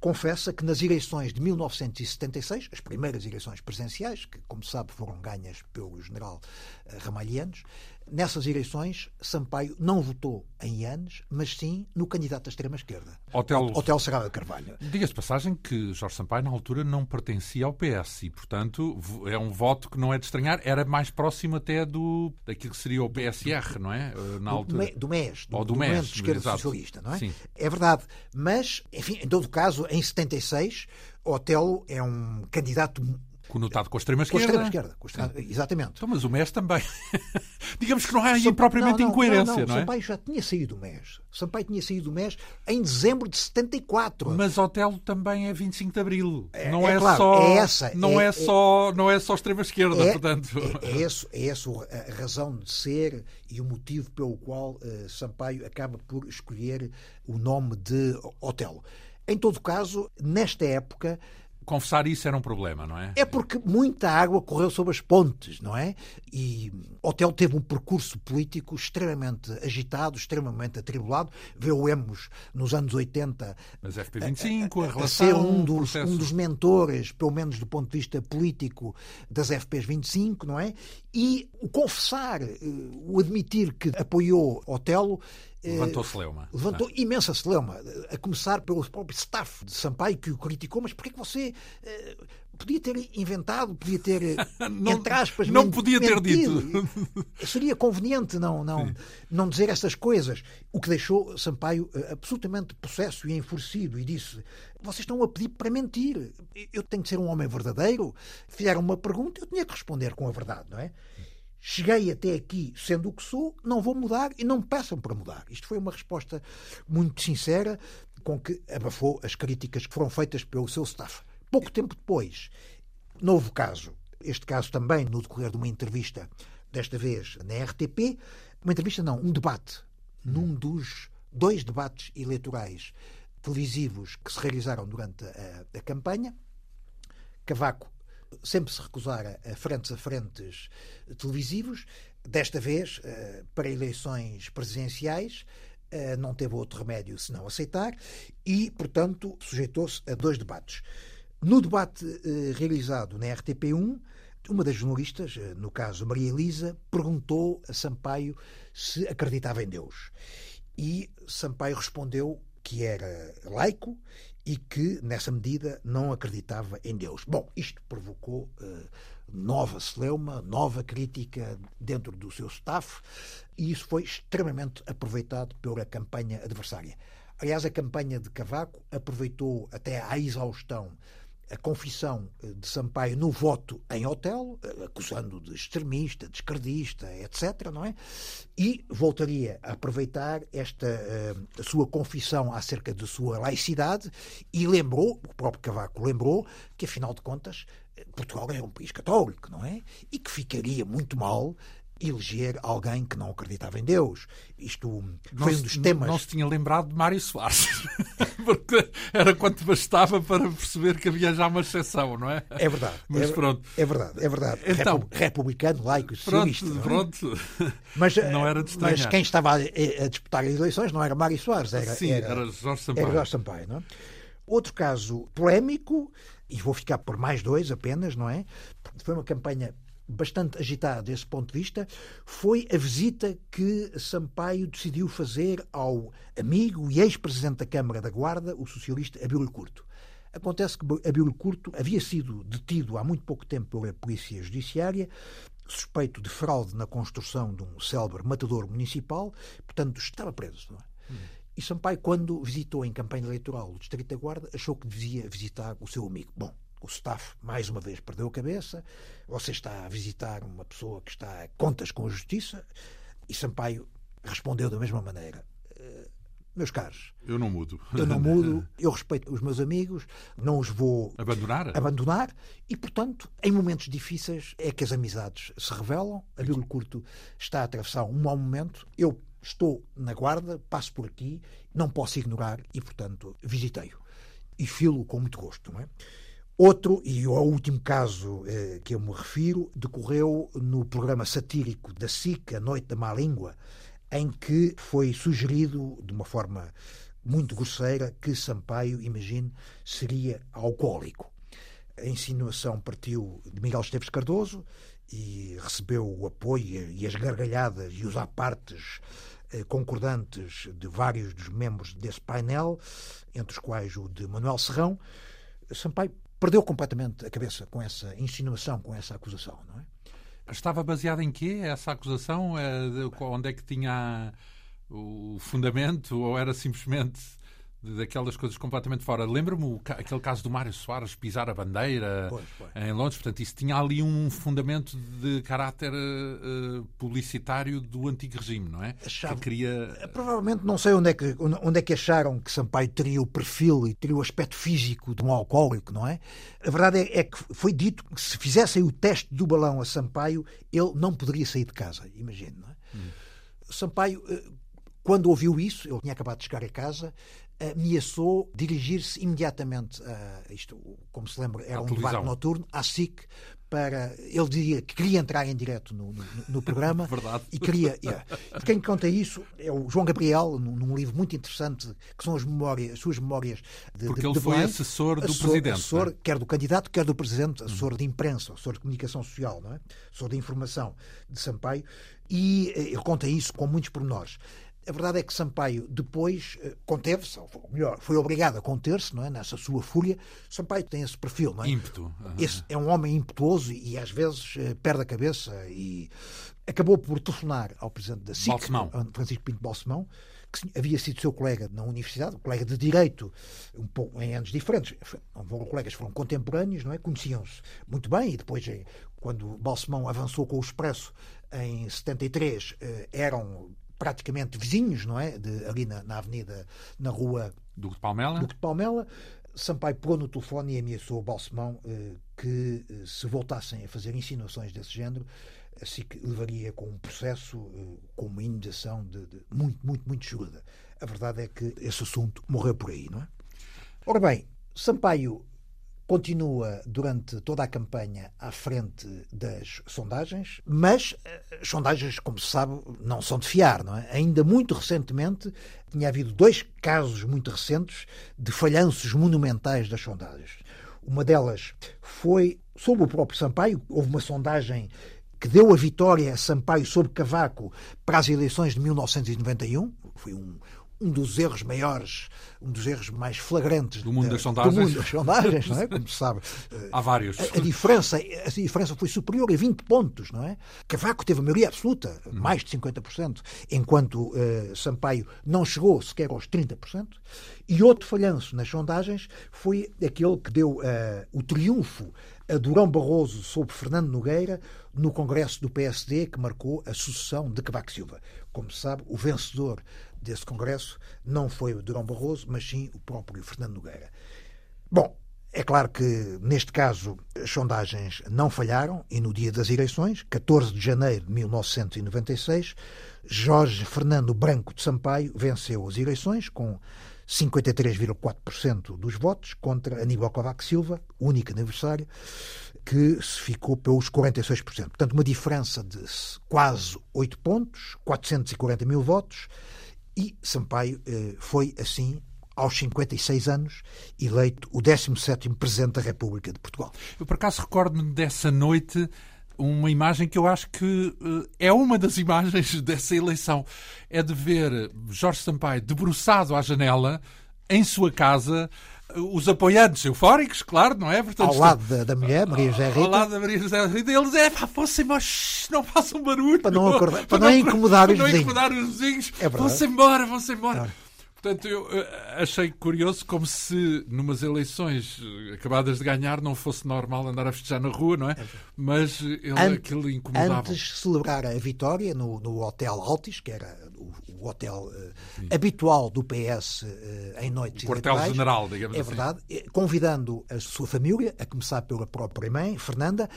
confessa que nas eleições de 1976, as primeiras eleições presidenciais, que, como sabe, foram ganhas pelo general eh, Ramalhianos, Nessas eleições, Sampaio não votou em Ianes, mas sim no candidato da extrema-esquerda, Hotel... Hotel Sagrada Carvalho. Diga-se passagem que Jorge Sampaio, na altura, não pertencia ao PS e, portanto, é um voto que não é de estranhar, era mais próximo até do daquilo que seria o PSR, não é? Na altura. Do MES, do, Ou do, do MES, de Esquerda exato. Socialista, não é? Sim. É verdade. Mas, enfim, em todo caso, em 76, Otelo é um candidato Conotado com a extrema-esquerda. Com a extrema-esquerda, extrema exatamente. Então, mas o MES também. [laughs] Digamos que não há aí propriamente não, não, incoerência, não, não, não é? Sampaio já tinha saído do MES. Sampaio tinha saído do MES em dezembro de 74. Mas Otelo também é 25 de Abril. É, não é, é, claro, só. é essa, não é, é, só, não é só extrema-esquerda, é, portanto. É, é, [laughs] esse, é essa a razão de ser e o motivo pelo qual uh, Sampaio acaba por escolher o nome de Otelo. Em todo caso, nesta época, confessar isso era um problema, não é? É porque muita água correu sobre as pontes, não é? E Otelo teve um percurso político extremamente agitado, extremamente atribulado. Vemos nos anos 80 Mas FP25, a, a, a, a ser um dos, um dos mentores, pelo menos do ponto de vista político, das FPs 25, não é? E o confessar, o admitir que apoiou Otelo Levantou celeuma. Levantou ah. imensa celeuma, a começar pelo próprio staff de Sampaio que o criticou, mas porquê que você uh, podia ter inventado, podia ter, [laughs] não, entre aspas, não podia ter mentido. dito. Seria conveniente não, não, não dizer estas coisas. O que deixou Sampaio uh, absolutamente possesso e enfurecido e disse: Vocês estão a pedir para mentir. Eu tenho que ser um homem verdadeiro. Fizeram uma pergunta, eu tinha que responder com a verdade, não é? Cheguei até aqui sendo o que sou, não vou mudar e não me peçam para mudar. Isto foi uma resposta muito sincera com que abafou as críticas que foram feitas pelo seu staff. Pouco tempo depois, novo caso, este caso também no decorrer de uma entrevista, desta vez na RTP, uma entrevista não, um debate, num dos dois debates eleitorais televisivos que se realizaram durante a, a campanha. Cavaco sempre se recusara a frentes a frentes televisivos. Desta vez, eh, para eleições presidenciais, eh, não teve outro remédio senão aceitar e, portanto, sujeitou-se a dois debates. No debate eh, realizado na RTP1, uma das jornalistas, no caso Maria Elisa, perguntou a Sampaio se acreditava em Deus. E Sampaio respondeu que era laico e que, nessa medida, não acreditava em Deus. Bom, isto provocou uh, nova celeuma, nova crítica dentro do seu staff, e isso foi extremamente aproveitado pela campanha adversária. Aliás, a campanha de Cavaco aproveitou até à exaustão a confissão eh, de Sampaio no voto em Otelo, eh, acusando de extremista, de esquerdista, etc., não é? E voltaria a aproveitar esta uh, sua confissão acerca de sua laicidade e lembrou, o próprio Cavaco lembrou, que afinal de contas Portugal é um país católico, não é? E que ficaria muito mal eleger alguém que não acreditava em Deus. Isto foi não um dos temas. Não, não se tinha lembrado de Mário Soares, [laughs] porque era quanto bastava para perceber que havia já uma exceção, não é? É verdade. Mas é, pronto. É verdade, é verdade. Então, Republicano, laico, pronto, socialista. Pronto. Mas, [laughs] não era de mas quem estava a, a, disputar as eleições não era Mário Soares, era, Sim, era, era Jorge Sampaio. Era Jorge Sampaio não é? Outro caso polémico, e vou ficar por mais dois apenas, não é? Foi uma campanha bastante agitada desse ponto de vista, foi a visita que Sampaio decidiu fazer ao amigo e ex-presidente da Câmara da Guarda, o socialista Abílio Curto. Acontece que Abílio Curto havia sido detido há muito pouco tempo pela Polícia Judiciária, suspeito de fraude na construção de um célebre matador municipal, portanto estava preso. Não é? E Sampaio, quando visitou em campanha eleitoral o Distrito da Guarda, achou que devia visitar o seu amigo. Bom, o staff, mais uma vez, perdeu a cabeça. Você está a visitar uma pessoa que está a contas com a justiça. E Sampaio respondeu da mesma maneira. Eh, meus caros, eu não mudo. Eu não mudo, [laughs] eu respeito os meus amigos, não os vou abandonar. abandonar e, portanto, em momentos difíceis é que as amizades se revelam. A Bíblia Curto está a atravessar um mau momento. Eu estou na guarda, passo por aqui, não posso ignorar e, portanto, visitei-o. E filo com muito gosto, não é? Outro, e o último caso eh, que eu me refiro, decorreu no programa satírico da SIC, A Noite da Má Língua, em que foi sugerido, de uma forma muito grosseira, que Sampaio, imagine, seria alcoólico. A insinuação partiu de Miguel Esteves Cardoso e recebeu o apoio e as gargalhadas e os apartes eh, concordantes de vários dos membros desse painel, entre os quais o de Manuel Serrão. Sampaio perdeu completamente a cabeça com essa insinuação, com essa acusação, não é? Estava baseada em quê essa acusação? É onde é que tinha o fundamento ou era simplesmente daquelas coisas completamente fora. Lembro-me aquele caso do Mário Soares pisar a bandeira pois, pois. em Londres, portanto, isso tinha ali um fundamento de caráter uh, publicitário do antigo regime, não é? Achava, que queria... Eh, provavelmente não sei onde é, que, onde é que acharam que Sampaio teria o perfil e teria o aspecto físico de um alcoólico, não é? A verdade é, é que foi dito que se fizessem o teste do balão a Sampaio, ele não poderia sair de casa, imagino, não é? Hum. Sampaio quando ouviu isso, ele tinha acabado de chegar a casa, ameaçou dirigir-se imediatamente a isto, como se lembra, era um debate noturno, à SIC, para. Ele diria que queria entrar em direto no, no, no programa. [laughs] Verdade. E queria. Yeah. E quem conta isso é o João Gabriel, num, num, livro muito interessante, que são as, memórias, as suas memórias de. Porque de, ele de foi assessor do assessor, presidente. Assessor, é? quer do candidato, quer do presidente, assessor uhum. de imprensa, assessor de comunicação social, não é? assessor de informação de Sampaio. E eh, ele conta isso com muitos pormenores. A verdade é que Sampaio depois eh, conteve-se, ou melhor, foi obrigado a conter-se, não é? Nessa sua fúria. Sampaio tem esse perfil, não é? Ímpeto. Uhum. Esse é um homem impetuoso e às vezes eh, perde a cabeça e acabou por telefonar ao presidente da SIC, Francisco Pinto Balsemão, que havia sido seu colega na universidade, colega de direito, um pouco em anos diferentes. Foram colegas, foram contemporâneos, não é? Conheciam-se muito bem e depois, eh, quando Balsemão avançou com o Expresso em 73, eram praticamente vizinhos, não é? De, ali na, na avenida, na rua Duque de Palmela. Duque de Palmela. Sampaio pegou no telefone e ameaçou o Balsemão eh, que, eh, se voltassem a fazer insinuações desse género, assim que levaria com um processo, eh, com uma indenização de, de, muito, muito, muito justa. A verdade é que esse assunto morreu por aí, não é? Ora bem, Sampaio continua durante toda a campanha à frente das sondagens, mas as eh, sondagens, como se sabe, não são de fiar, não é? Ainda muito recentemente tinha havido dois casos muito recentes de falhanços monumentais das sondagens. Uma delas foi sobre o próprio Sampaio, houve uma sondagem que deu a vitória a Sampaio sobre Cavaco para as eleições de 1991. Foi um, um dos erros maiores, um dos erros mais flagrantes do mundo das sondagens, do mundo das sondagens não é? Como se sabe. [laughs] Há vários. A, a, diferença, a diferença foi superior a 20 pontos, não é? Cavaco teve a maioria absoluta, hum. mais de 50%, enquanto uh, Sampaio não chegou sequer aos 30%. E outro falhanço nas sondagens foi aquele que deu uh, o triunfo a Durão Barroso sobre Fernando Nogueira no Congresso do PSD, que marcou a sucessão de Cavaco Silva. Como se sabe, o vencedor desse Congresso não foi o Durão Barroso, mas sim o próprio Fernando Nogueira. Bom, é claro que, neste caso, as sondagens não falharam e no dia das eleições, 14 de janeiro de 1996, Jorge Fernando Branco de Sampaio venceu as eleições com 53,4% dos votos contra Aníbal Cavaco Silva, único adversário, que se ficou pelos 46%. Portanto, uma diferença de quase 8 pontos, 440 mil votos, e Sampaio eh, foi, assim, aos 56 anos, eleito o 17º Presidente da República de Portugal. Eu, por acaso, recordo-me dessa noite uma imagem que eu acho que uh, é uma das [laughs] imagens dessa eleição. É de ver Jorge Sampaio debruçado à janela, em sua casa, os apoiantes eufóricos, claro, não é? Portanto, ao lado da, da mulher, Maria José Rita. Ao lado da Maria José Rita. Eles, é pá, fossem não façam barulho. Para não, acordar, para, para não, incomodar para os vizinhos. Para não incomodar os vizinhos. É vão-se embora, vão-se embora. Portanto, eu achei curioso como se numas eleições eh, acabadas de ganhar não fosse normal andar a festejar na rua, não é? Mas ele, Ant, aquilo incomodava. Antes de celebrar a vitória no, no Hotel Altis, que era o, o hotel uh, habitual do PS eh, em noites o quartel-general, digamos é assim. É verdade, convidando a sua família, a começar pela própria mãe, Fernanda,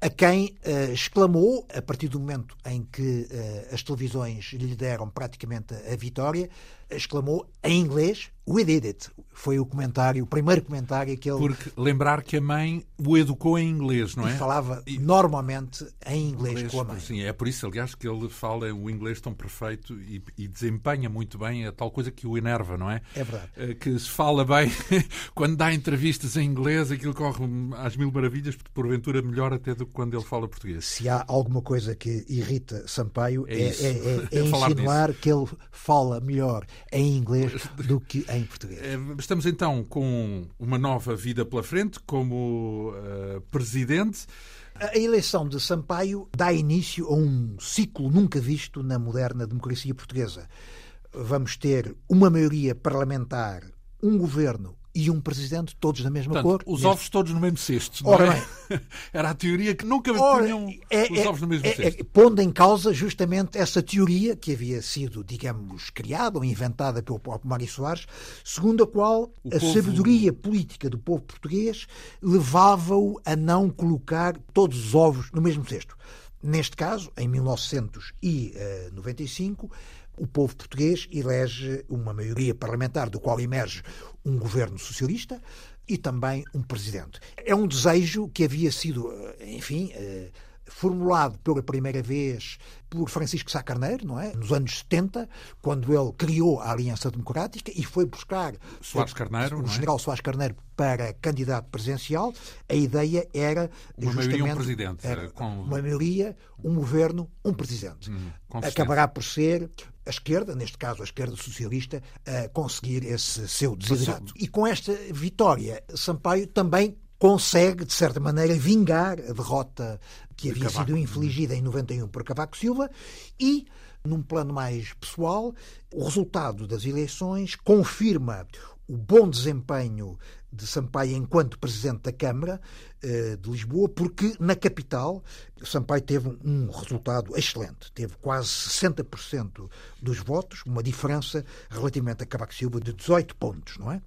a quem uh, exclamou, a partir do momento em que uh, as televisões lhe deram praticamente a vitória, exclamou em inglês We did it. Foi o comentário, o primeiro comentário que ele. Porque lembrar que a mãe o educou em inglês, não é? E falava e... normalmente em inglês, inglês, com a mãe. Sim, é por isso, aliás, que ele fala o inglês tão perfeito e, e, desempenha muito bem a tal coisa que o enerva, não é? É verdade. Eh, que se fala bem, [laughs] quando dá entrevistas em inglês, aquilo corre às mil maravilhas, porque porventura melhor até do que quando ele fala português. Se há alguma coisa que irrita Sampaio, é, é, é, é, [laughs] é insinuar que ele fala melhor em inglês do que em em português. Eh, estamos então com uma nova vida pela frente como uh, presidente. A eleição de Sampaio dá início a um ciclo nunca visto na moderna democracia portuguesa. Vamos ter uma maioria parlamentar, um governo e um presidente, todos da mesma Portanto, cor. Os ovos todos no mesmo cesto. Ora é? bem. [laughs] Era a teoria que nunca Ora, punham é, os é, ovos no mesmo é, cesto. É, pondo em causa justamente essa teoria que havia sido, digamos, criada ou inventada pelo próprio Mário Soares, segundo a qual o a povo... sabedoria política do povo português levava-o a não colocar todos os ovos no mesmo cesto. Neste caso, em 1995, o povo português elege uma maioria parlamentar, do qual emerge um governo socialista e também um presidente. É um desejo que havia sido, eh, enfim, eh, formulado pela primeira vez por Francisco Sá Carneiro, não é? Nos anos 70, quando ele criou a Aliança Democrática e foi buscar Soares Carneiro, o é? general Soares Carneiro para candidato presidencial, a ideia era uma maioria um presidente, com... uma maioria, um governo, um presidente. Hum, Acabará por ser a esquerda, neste caso a esquerda socialista, a conseguir esse seu desidrato. E com esta vitória, Sampaio também consegue, de certa maneira, vingar a derrota que havia sido infligida em 91 por Cavaco Silva e, num plano mais pessoal, o resultado das eleições confirma o bom desempenho de Sampaio enquanto Presidente da Câmara eh, de Lisboa, porque na capital Sampaio teve um resultado excelente. Teve quase 60% dos votos, uma diferença relativamente a Cavaco Silva de 18 pontos, não é?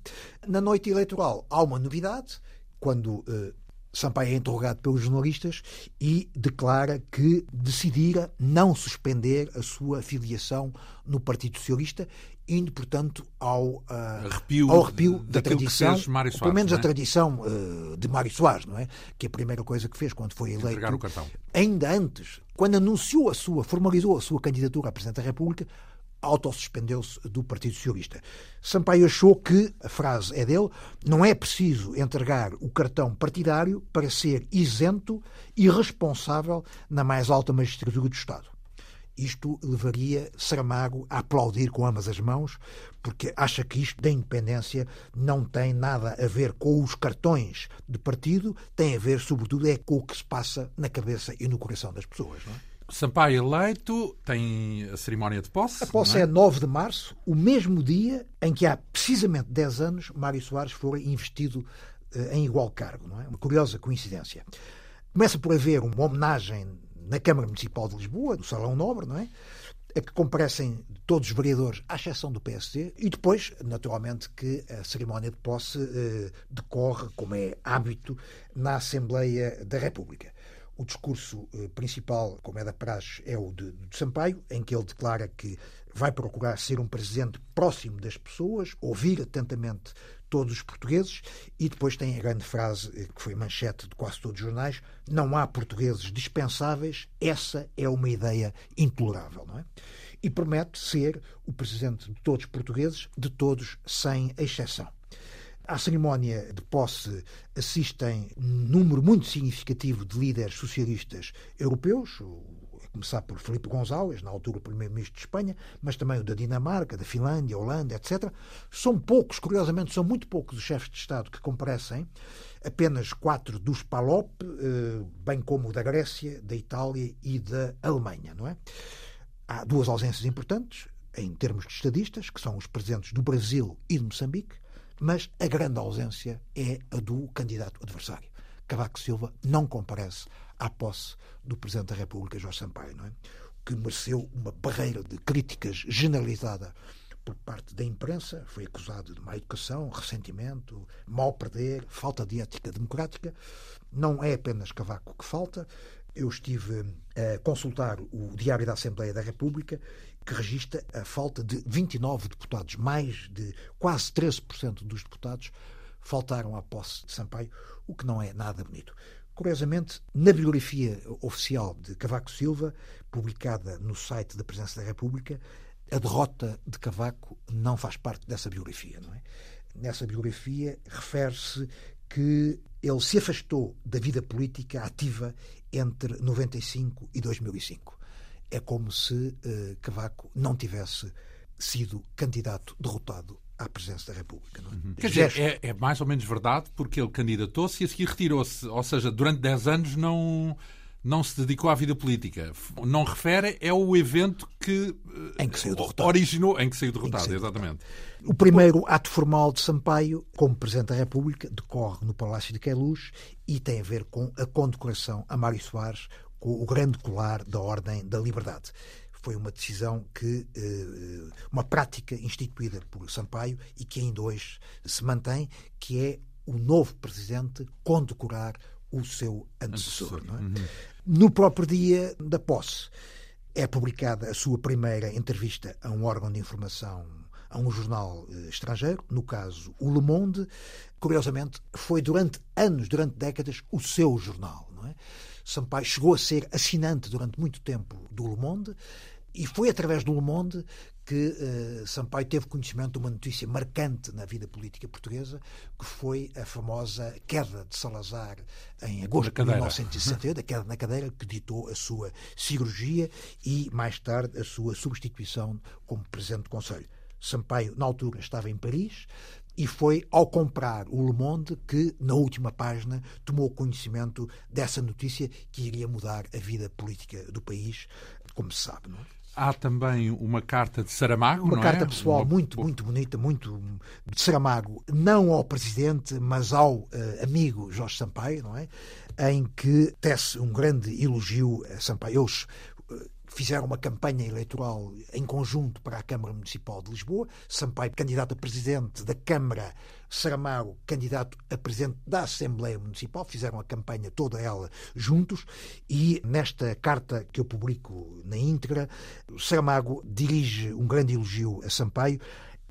Na noite eleitoral há uma novidade, quando eh, Sampaio é interrogado pelos jornalistas e declara que decidira não suspender a sua filiação no Partido Socialista, indo, portanto, ao, uh, arrepio, ao arrepio da tradição, Soares, pelo menos é? a tradição uh, de Mário Soares, não é? Que a primeira coisa que fez quando foi eleito, ainda antes, quando anunciou a sua, formalizou a sua candidatura a Presidente da República, autossuspendeu-se do Partido Socialista. Sampaio achou que, a frase é dele, não é preciso entregar o cartão partidário para ser isento e responsável na mais alta magistratura do Estado. Isto levaria Saramago a aplaudir com ambas as mãos, porque acha que isto da independência não tem nada a ver com os cartões de partido, tem a ver, sobretudo, é com o que se passa na cabeça e no coração das pessoas. Não é? Sampaio eleito tem a cerimónia de posse. A posse é? é 9 de março, o mesmo dia em que há precisamente 10 anos Mário Soares foi investido eh, em igual cargo. Não é? Uma curiosa coincidência. Começa por haver uma homenagem na Câmara Municipal de Lisboa, no Salão Nobre, não é? a que comparecem todos os vereadores, à exceção do PSD, e depois, naturalmente, que a cerimónia de posse eh, decorre, como é hábito, na Assembleia da República. O discurso eh, principal, como é da praxe, é o de, de Sampaio, em que ele declara que vai procurar ser um presidente próximo das pessoas, ouvir atentamente todos os portugueses, e depois tem a grande frase eh, que foi manchete de quase todos os jornais: não há portugueses dispensáveis, essa é uma ideia intolerável, não é? E promete ser o presidente de todos os portugueses, de todos, sem exceção. À cerimónia de posse assistem um número muito significativo de líderes socialistas europeus, a começar por Felipe González, na altura primeiro-ministro de Espanha, mas também o da Dinamarca, da Finlândia, Holanda, etc. São poucos, curiosamente, são muito poucos os chefes de Estado que comparecem, apenas quatro dos PALOP, eh, bem como o da Grécia, da Itália e da Alemanha, não é? Há duas ausências importantes, em termos de estadistas, que são os presidentes do Brasil e de Moçambique, mas a grande ausência é a do candidato adversário. Cavaco Silva não comparece à posse do Presidente da República, Jorge Sampaio, não é? que mereceu uma barreira de críticas generalizada por parte da imprensa, foi acusado de má educação, ressentimento, mal perder, falta de ética democrática. Não é apenas Cavaco que falta, eu estive a consultar o Diário da Assembleia da República, que registra a falta de 29 deputados, mais de quase 13% dos deputados faltaram à posse de Sampaio, o que não é nada bonito. Curiosamente, na biografia oficial de Cavaco Silva, publicada no site da Presidência da República, a derrota de Cavaco não faz parte dessa biografia. Não é? Nessa biografia refere-se que ele se afastou da vida política ativa entre 95 e 2005. É como se uh, Cavaco não tivesse sido candidato derrotado à presidência da República. Não é? Uhum. Quer dizer, é, é, mais ou menos verdade porque ele candidatou-se e a seguir retirou-se. Ou seja, durante 10 anos não, não se dedicou à vida política. Não refere, é o evento que, em que saiu derrotado. originou, em que saiu derrotado, que exatamente. Derrotado. O primeiro ato formal de Sampaio, como Presidente da República, decorre no Palácio de Queluz e tem a ver com a condecoração a Mário Soares com o grande colar da Ordem da Liberdade foi uma decisão que eh, uma prática instituída por Sampaio e que ainda hoje se mantém, que é o novo presidente condecorar o seu antecessor. É? Uhum. No próprio dia da posse é publicada a sua primeira entrevista a um órgão de informação, a um jornal eh, estrangeiro, no caso o Le Monde. Curiosamente, foi durante anos, durante décadas, o seu jornal. Não é? Sampaio chegou a ser assinante durante muito tempo do Le Monde e foi através do Le Monde que uh, Sampaio teve conhecimento de uma notícia marcante na vida política portuguesa, que foi a famosa queda de Salazar em agosto de 1960, a queda na cadeira, que ditou a sua cirurgia e, mais tarde, a sua substituição como Presidente do Conselho. Sampaio, na altura, estava em Paris, e foi ao comprar o Le Monde que, na última página, tomou conhecimento dessa notícia que iria mudar a vida política do país, como se sabe. Não é? Há também uma carta de Saramago, uma carta é? pessoal uma... muito, muito bonita, muito de Saramago, não ao presidente, mas ao uh, amigo Jorge Sampaio, não é? Em que tece um grande elogio a Sampaio. Eles uh, fizeram uma campanha eleitoral em conjunto para a Câmara Municipal de Lisboa. Sampaio, candidato a presidente da Câmara, Saramago, candidato a presidente da Assembleia Municipal. Fizeram a campanha toda ela juntos e nesta carta que eu publico na íntegra, Saramago dirige um grande elogio a Sampaio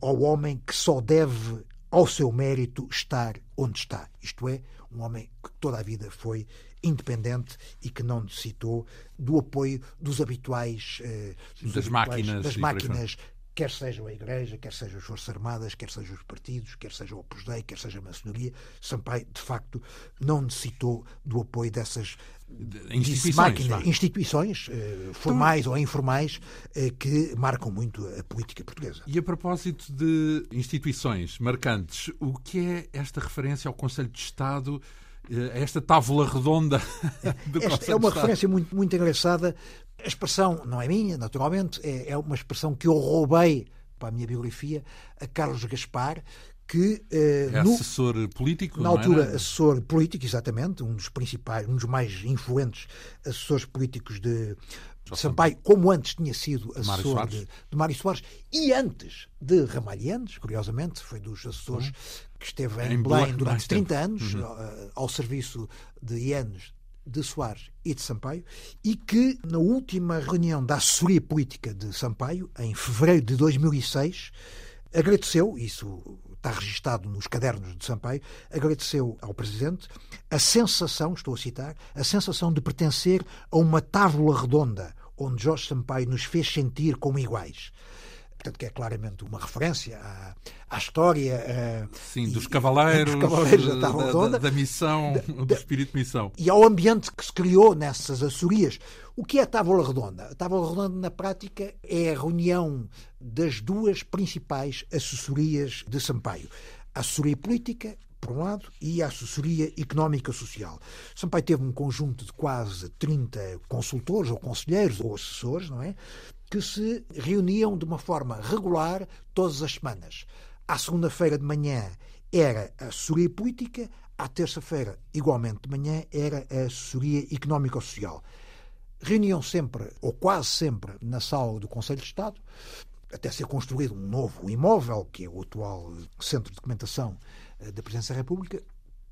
ao homem que só deve ao seu mérito estar onde está. Isto é, um homem que toda a vida foi independente e que não necessitou do apoio dos habituais eh, dos das habituais, máquinas, das máquinas quer sejam a Igreja, quer sejam as Forças Armadas, quer sejam os partidos, quer seja o Opus Dei, quer seja a maçonaria, Sampaio, de facto, não necessitou do apoio dessas instituições, máquinas, instituições eh, formais então, ou informais, eh, que marcam muito a política portuguesa. E a propósito de instituições marcantes, o que é esta referência ao Conselho de Estado esta tábula redonda [laughs] do Esta é uma referência muito, muito engraçada. A expressão não é minha, naturalmente, é, é uma expressão que eu roubei para a minha biografia a Carlos Gaspar, que eh, é no, assessor político na altura era? assessor político exatamente um dos principais um dos mais influentes assessores políticos de Sampaio, como antes tinha sido assessor de, de Mário Soares e antes de Ramalhianes, curiosamente, foi dos assessores uhum. Que esteve em, em Belém durante 30 anos, uhum. Eh, ao serviço de Ianes, de Soares e de Sampaio, e que na última reunião da assessoria política de Sampaio, em fevereiro de 2006, agradeceu, isso está registado nos cadernos de Sampaio, agradeceu ao Presidente a sensação, estou a citar, a sensação de pertencer a uma tábua redonda onde Jorge Sampaio nos fez sentir como iguais. Portanto, que é claramente uma referência à, à história. Sim, dos cavaleiros, dos cavaleiros da, da, da, da missão, da, do espírito de missão. E ao ambiente que se criou nessas Açorias. O que é a Távola Redonda? A Távola Redonda, na prática, é a reunião das duas principais assessorias de Sampaio. A assessoria política por um lado, e a assessoria económica social. Sampaio teve um conjunto de quase 30 consultores, ou conselheiros, ou assessores, não é? Que se reuniam de uma forma regular todas as semanas. À segunda-feira de manhã era a assessoria política, à terça-feira, igualmente de manhã, era a assessoria económico-social. Reuniam sempre, ou quase sempre, na sala do Conselho de Estado, até ser construído um novo imóvel, que é o atual Centro de Documentação eh, da Presidência da República,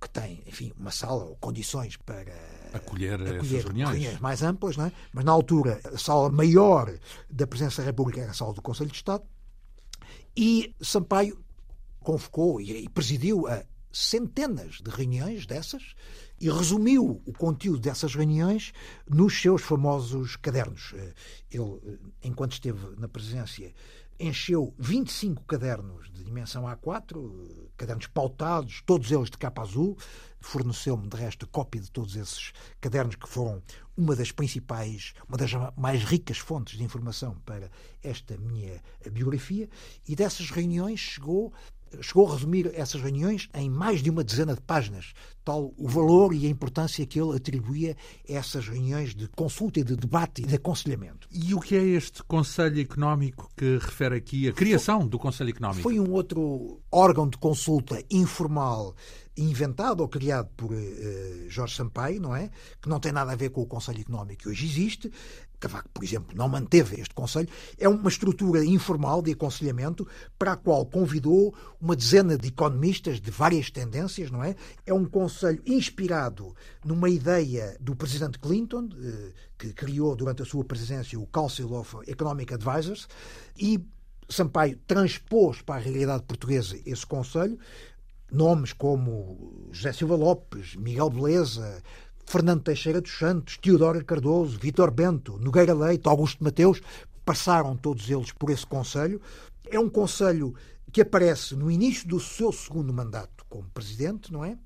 que tem, enfim, uma sala ou condições para acolher, acolher essas reuniões. reuniões mais amplas, não é? mas na altura a sala maior da Presidência da República era a sala do Conselho de Estado e Sampaio convocou e presidiu a centenas de reuniões dessas e resumiu o conteúdo dessas reuniões nos seus famosos cadernos. Ele, enquanto esteve na presidência, encheu 25 cadernos de dimensão A4, cadernos pautados, todos eles de capa azul. Forneceu-me, de resto, cópia de todos esses cadernos que foram uma das principais, uma das mais ricas fontes de informação para esta minha biografia. E dessas reuniões chegou chegou a resumir essas reuniões em mais de uma dezena de páginas, tal o valor e a importância que ele atribuía a essas reuniões de consulta e de debate e de aconselhamento. E o que é este Conselho Económico que refere aqui a criação do Conselho Económico? Foi um outro órgão de consulta informal inventado ou criado por uh, Jorge Sampaio, não é? Que não tem nada a ver com o Conselho Económico que hoje existe. Cavaco, por exemplo, não manteve este Conselho. É uma estrutura informal de aconselhamento para a qual convidou uma dezena de economistas de várias tendências, não é? É um Conselho inspirado numa ideia do presidente Clinton, uh, que criou durante a sua presidência o Council of Economic Advisors, e Sampaio transpôs para a realidade portuguesa esse Conselho, nomes como José Silva Lopes, Miguel Beleza, Fernando Teixeira dos Santos, Teodoro Cardoso, Vitor Bento, Nogueira Leite, Augusto Mateus, passaram todos eles por esse Conselho. É um Conselho que aparece no início do seu segundo mandato como presidente, não é?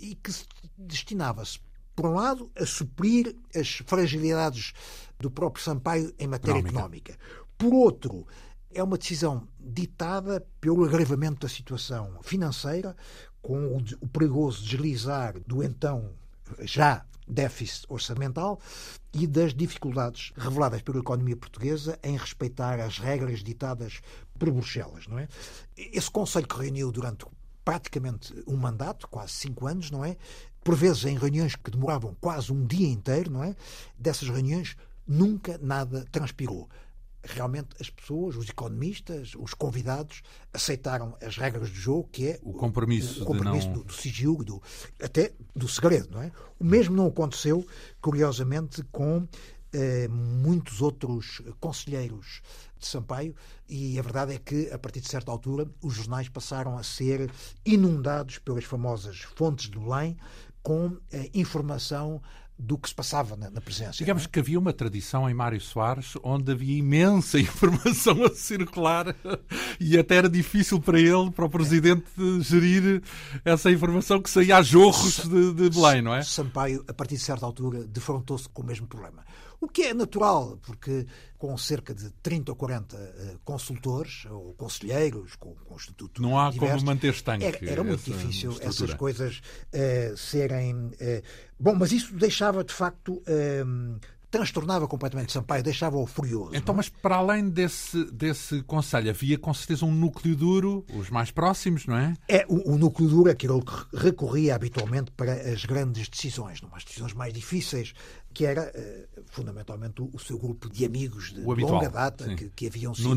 E que destinava-se, por um lado, a suprir as fragilidades do próprio Sampaio em matéria económica. económica. Por outro, é uma decisão ditada pelo agravamento da situação financeira, com o, perigoso deslizar do então já déficit orçamental e das dificuldades reveladas pela economia portuguesa em respeitar as regras ditadas por Bruxelas, não é? Esse conselho que reuniu durante praticamente um mandato, quase cinco anos, não é? Por vezes em reuniões que demoravam quase um dia inteiro, não é? Dessas reuniões nunca nada transpirou realmente as pessoas, os economistas, os convidados, aceitaram as regras do jogo, que é o compromisso, o, compromisso não... do, do sigilo, do, até do segredo. Não é? O mesmo não aconteceu, curiosamente, com eh, muitos outros conselheiros de Sampaio, e a verdade é que, a partir de certa altura, os jornais passaram a ser inundados pelas famosas fontes de Belém com eh, informação do que se passava na, na presença. Digamos é? que havia uma tradição em Mário Soares onde havia imensa [laughs] informação a circular e até era difícil para ele, para o Presidente, gerir essa informação que saía a jorros de, de Belém, não é? Sampaio, a partir de certa altura, defrontou-se com o mesmo problema. O que é natural, porque com cerca de 30 ou 40 uh, consultores ou conselheiros com, com o Estatuto. Não há diversos, como manter estanque. Era, era muito difícil estrutura. essas coisas uh, serem. Uh, bom, mas isso deixava de facto transtornava completamente Sampaio, deixava-o furioso. Então, é? mas para além desse, desse conselho, havia com certeza um núcleo duro, os mais próximos, não é? É, o, o núcleo duro é que ele recorria habitualmente para as grandes decisões, não? as decisões mais difíceis, que era uh, fundamentalmente o, o, seu grupo de amigos de longa data, que, que, haviam sido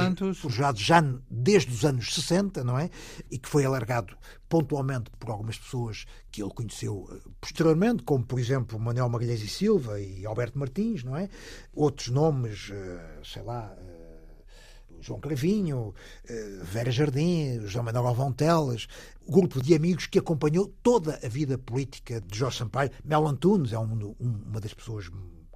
Santos. forjados já desde os anos 60, não é? E que foi alargado pontualmente por algumas pessoas que ele conheceu uh, posteriormente, como por exemplo Manuel Magalhães e Silva e Alberto Martins, não é? Outros nomes, uh, sei lá. João Cravinho, Vera Jardim, João Manuel Alvão Teles, grupo de amigos que acompanhou toda a vida política de Jorge Sampaio. Mel Antunes é um, um, uma das pessoas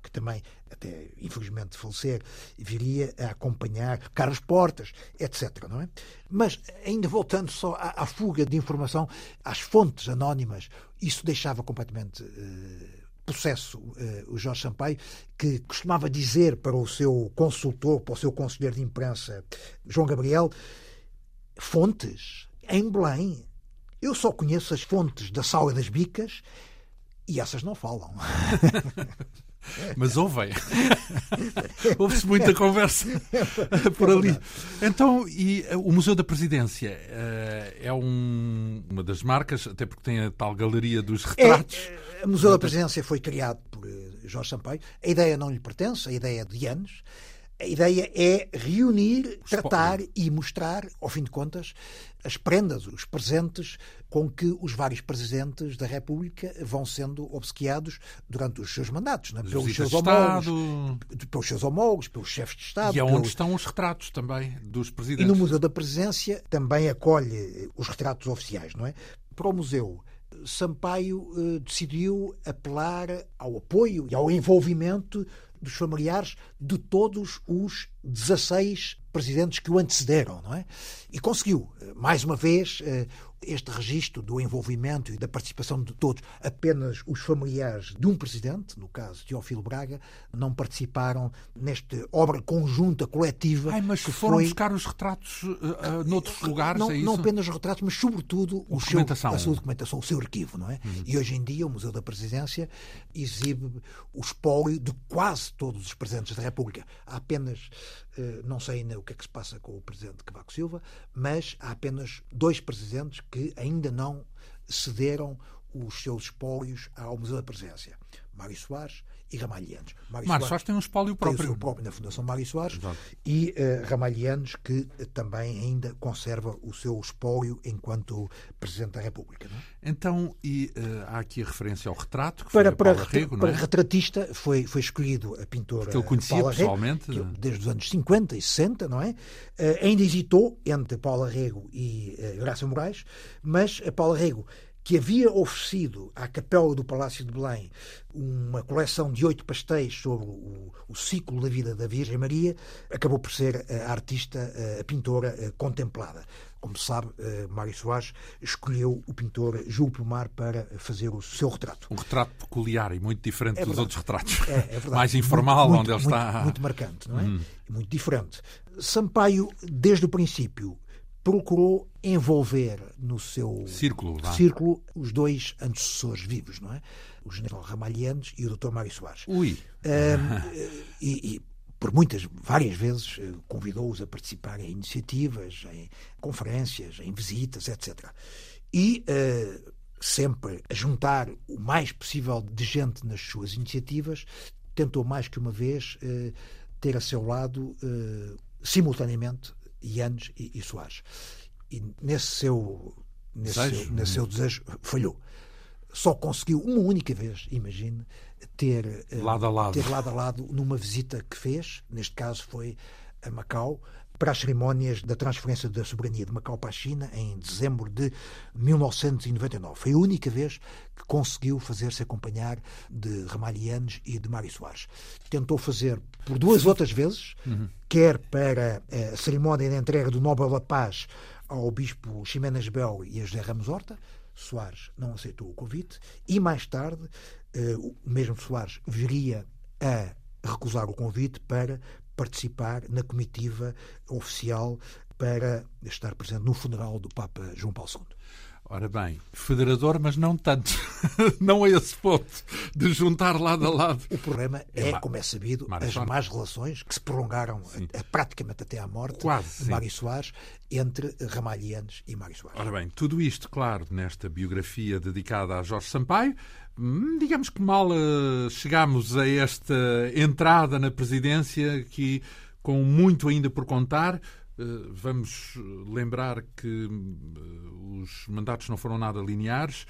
que também, até infelizmente falecer, viria a acompanhar Carlos Portas, etc. Não é? Mas, ainda voltando só à, à fuga de informação, às fontes anónimas, isso deixava completamente. Uh, processo uh, o Jorge Sampaio, que costumava dizer para o seu consultor, para o seu conselheiro de imprensa, João Gabriel, fontes em Belém eu só conheço as fontes da Sala das Bicas e essas não falam. [laughs] Mas ouvem. [laughs] Houve-se muita conversa por ali. Então, e eh, o Museu da Presidência uh, é um, uma das marcas, até porque tem a tal galeria dos retratos. É, o Museu da Presidência foi criado por Jorge Sampaio. A ideia não lhe pertence, a ideia é de anos. A ideia é reunir, tratar e mostrar, ao fim de contas, as prendas, os presentes com que os vários presidentes da República vão sendo obsequiados durante os seus mandatos, né? pelos, seus homólogos, pelos seus homólogos, pelos chefes de Estado. E aonde pelos... estão os retratos também dos presidentes. E no Museu da Presidência também acolhe os retratos oficiais, não é? Para o museu, Sampaio eh, decidiu apelar ao apoio e ao envolvimento dos familiares de todos os 16 presidentes que o antecederam, não é? E conseguiu, mais uma vez, eh, este registro do envolvimento e da participação de todos. Apenas os familiares de um presidente, no caso Teófilo Braga, não participaram nesta obra conjunta, coletiva. Ai, mas foram foi... buscar os retratos uh, noutros lugares, não, é? Não apenas os retratos, mas sobretudo o seu, a sua documentação, o seu arquivo, não é? Uhum. E hoje em dia o Museu da Presidência exibe o espólio de quase todos os presidentes da República. Há apenas não sei ainda o que é que se passa com o presidente Cavaco Silva, mas há apenas dois presidentes que ainda não cederam os seus espólios ao Museu da Presidência. Mário Soares e Ramalhianos. Mário, Mário Soares, tem um espólio próprio. Tem o seu próprio na Fundação Mário Soares Exato. e uh, Ramalhianos que também ainda conserva o seu espólio enquanto Presidente da República. Não? É? Então, e uh, há aqui a referência ao retrato que para, para, Rego, para é? retratista foi, foi escolhido a pintora Porque ele conhecia Paula pessoalmente. Rego, que, desde os anos 50 e 60, não é? Uh, ainda hesitou entre Paula Rego e uh, Horácio Moraes, mas a Paula Rego que havia oferecido à Capela do Palácio de Belém uma coleção de oito pastéis sobre o, o, ciclo da vida da Virgem Maria, acabou por ser a artista, a pintora contemplada. Como se sabe, Mário Soares escolheu o pintor Júlio Pomar para fazer o seu retrato. Um retrato peculiar e muito diferente é dos outros retratos. É, é Mais informal, muito, onde muito, ele está. Muito, muito marcante, não é? Hum. Muito diferente. Sampaio, desde o princípio, procurou envolver no seu círculo, círculo os dois antecessores vivos, não é? O general Ramalhianos e o Dr. Mário Soares. Ui! Um, e, e, por muitas, várias vezes, eh, convidou-os a participar em iniciativas, em conferências, em visitas, etc. E uh, sempre a juntar o mais possível de gente nas suas iniciativas, tentou mais que uma vez uh, ter a seu lado, uh, simultaneamente, Yanes e, e Soares. E nesse seu, nesse, seu, nesse seu desejo falhou. Só conseguiu uma única vez, imagine, ter eh, lado a lado. ter lado a lado numa visita que fez, neste caso foi a Macau, para as cerimónias da transferência da soberania de Macau para a China em dezembro de 1999. Foi a única vez que conseguiu fazer-se acompanhar de Ramalhianes e de Mário Soares. Tentou fazer por duas outras vezes, uhum. quer para a cerimónia de entrega do Nobel da Paz ao bispo Ximenes Bel e a José Ramos Horta, Soares não aceitou o convite e mais tarde eh, o mesmo Soares viria a recusar o convite para participar na comitiva oficial para estar presente no funeral do Papa João Paulo II. Ora bem, federador, mas não tanto. [laughs] não a esse ponto de juntar lado a lado. O problema é, é como é sabido, as más relações que se prolongaram a, a, praticamente até à morte Quase, de Mário Soares entre Ramalhianos e Mário Soares. Ora bem, tudo isto, claro, nesta biografia dedicada a Jorge Sampaio. Hum, digamos que mal uh, chegamos a esta entrada na presidência, que com muito ainda por contar. Uh, vamos lembrar que uh, os mandatos não foram nada lineares,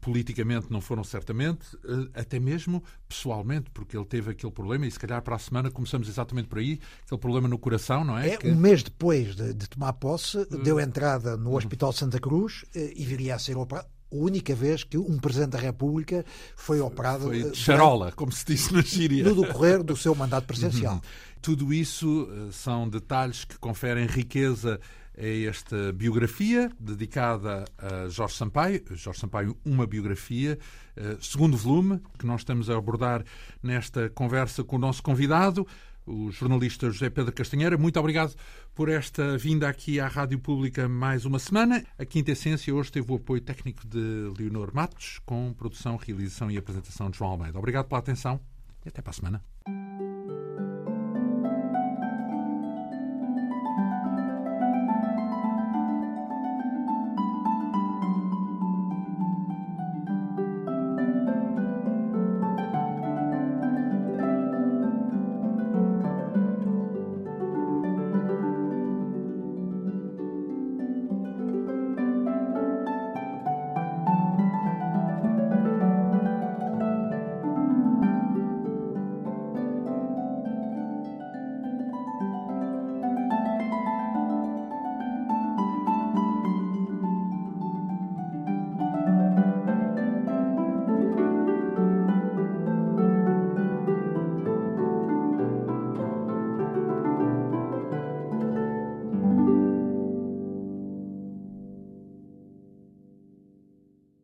politicamente não foram certamente, até mesmo pessoalmente, porque ele teve aquele problema, e se calhar para a semana começamos exatamente por aí, aquele problema no coração, não é? É, que... um mês depois de, de tomar posse, deu entrada no Hospital Santa Cruz e viria a ser operado a única vez que um Presidente da República foi operado. Foi de charola, como se disse na Síria. No decorrer do seu mandato presidencial. Uhum. Tudo isso eh, são detalhes que conferem riqueza a esta biografia dedicada a Jorge Sampaio. Jorge Sampaio, uma biografia, eh, segundo volume, que nós estamos a abordar nesta conversa com o nosso convidado o jornalista José Pedro Castanheira. Muito obrigado por esta vinda aqui à Rádio Pública mais uma semana. A Quinta Essência hoje teve o apoio técnico de Leonor Matos, com produção, realização e apresentação de João Almeida. Obrigado pela atenção e até para a semana.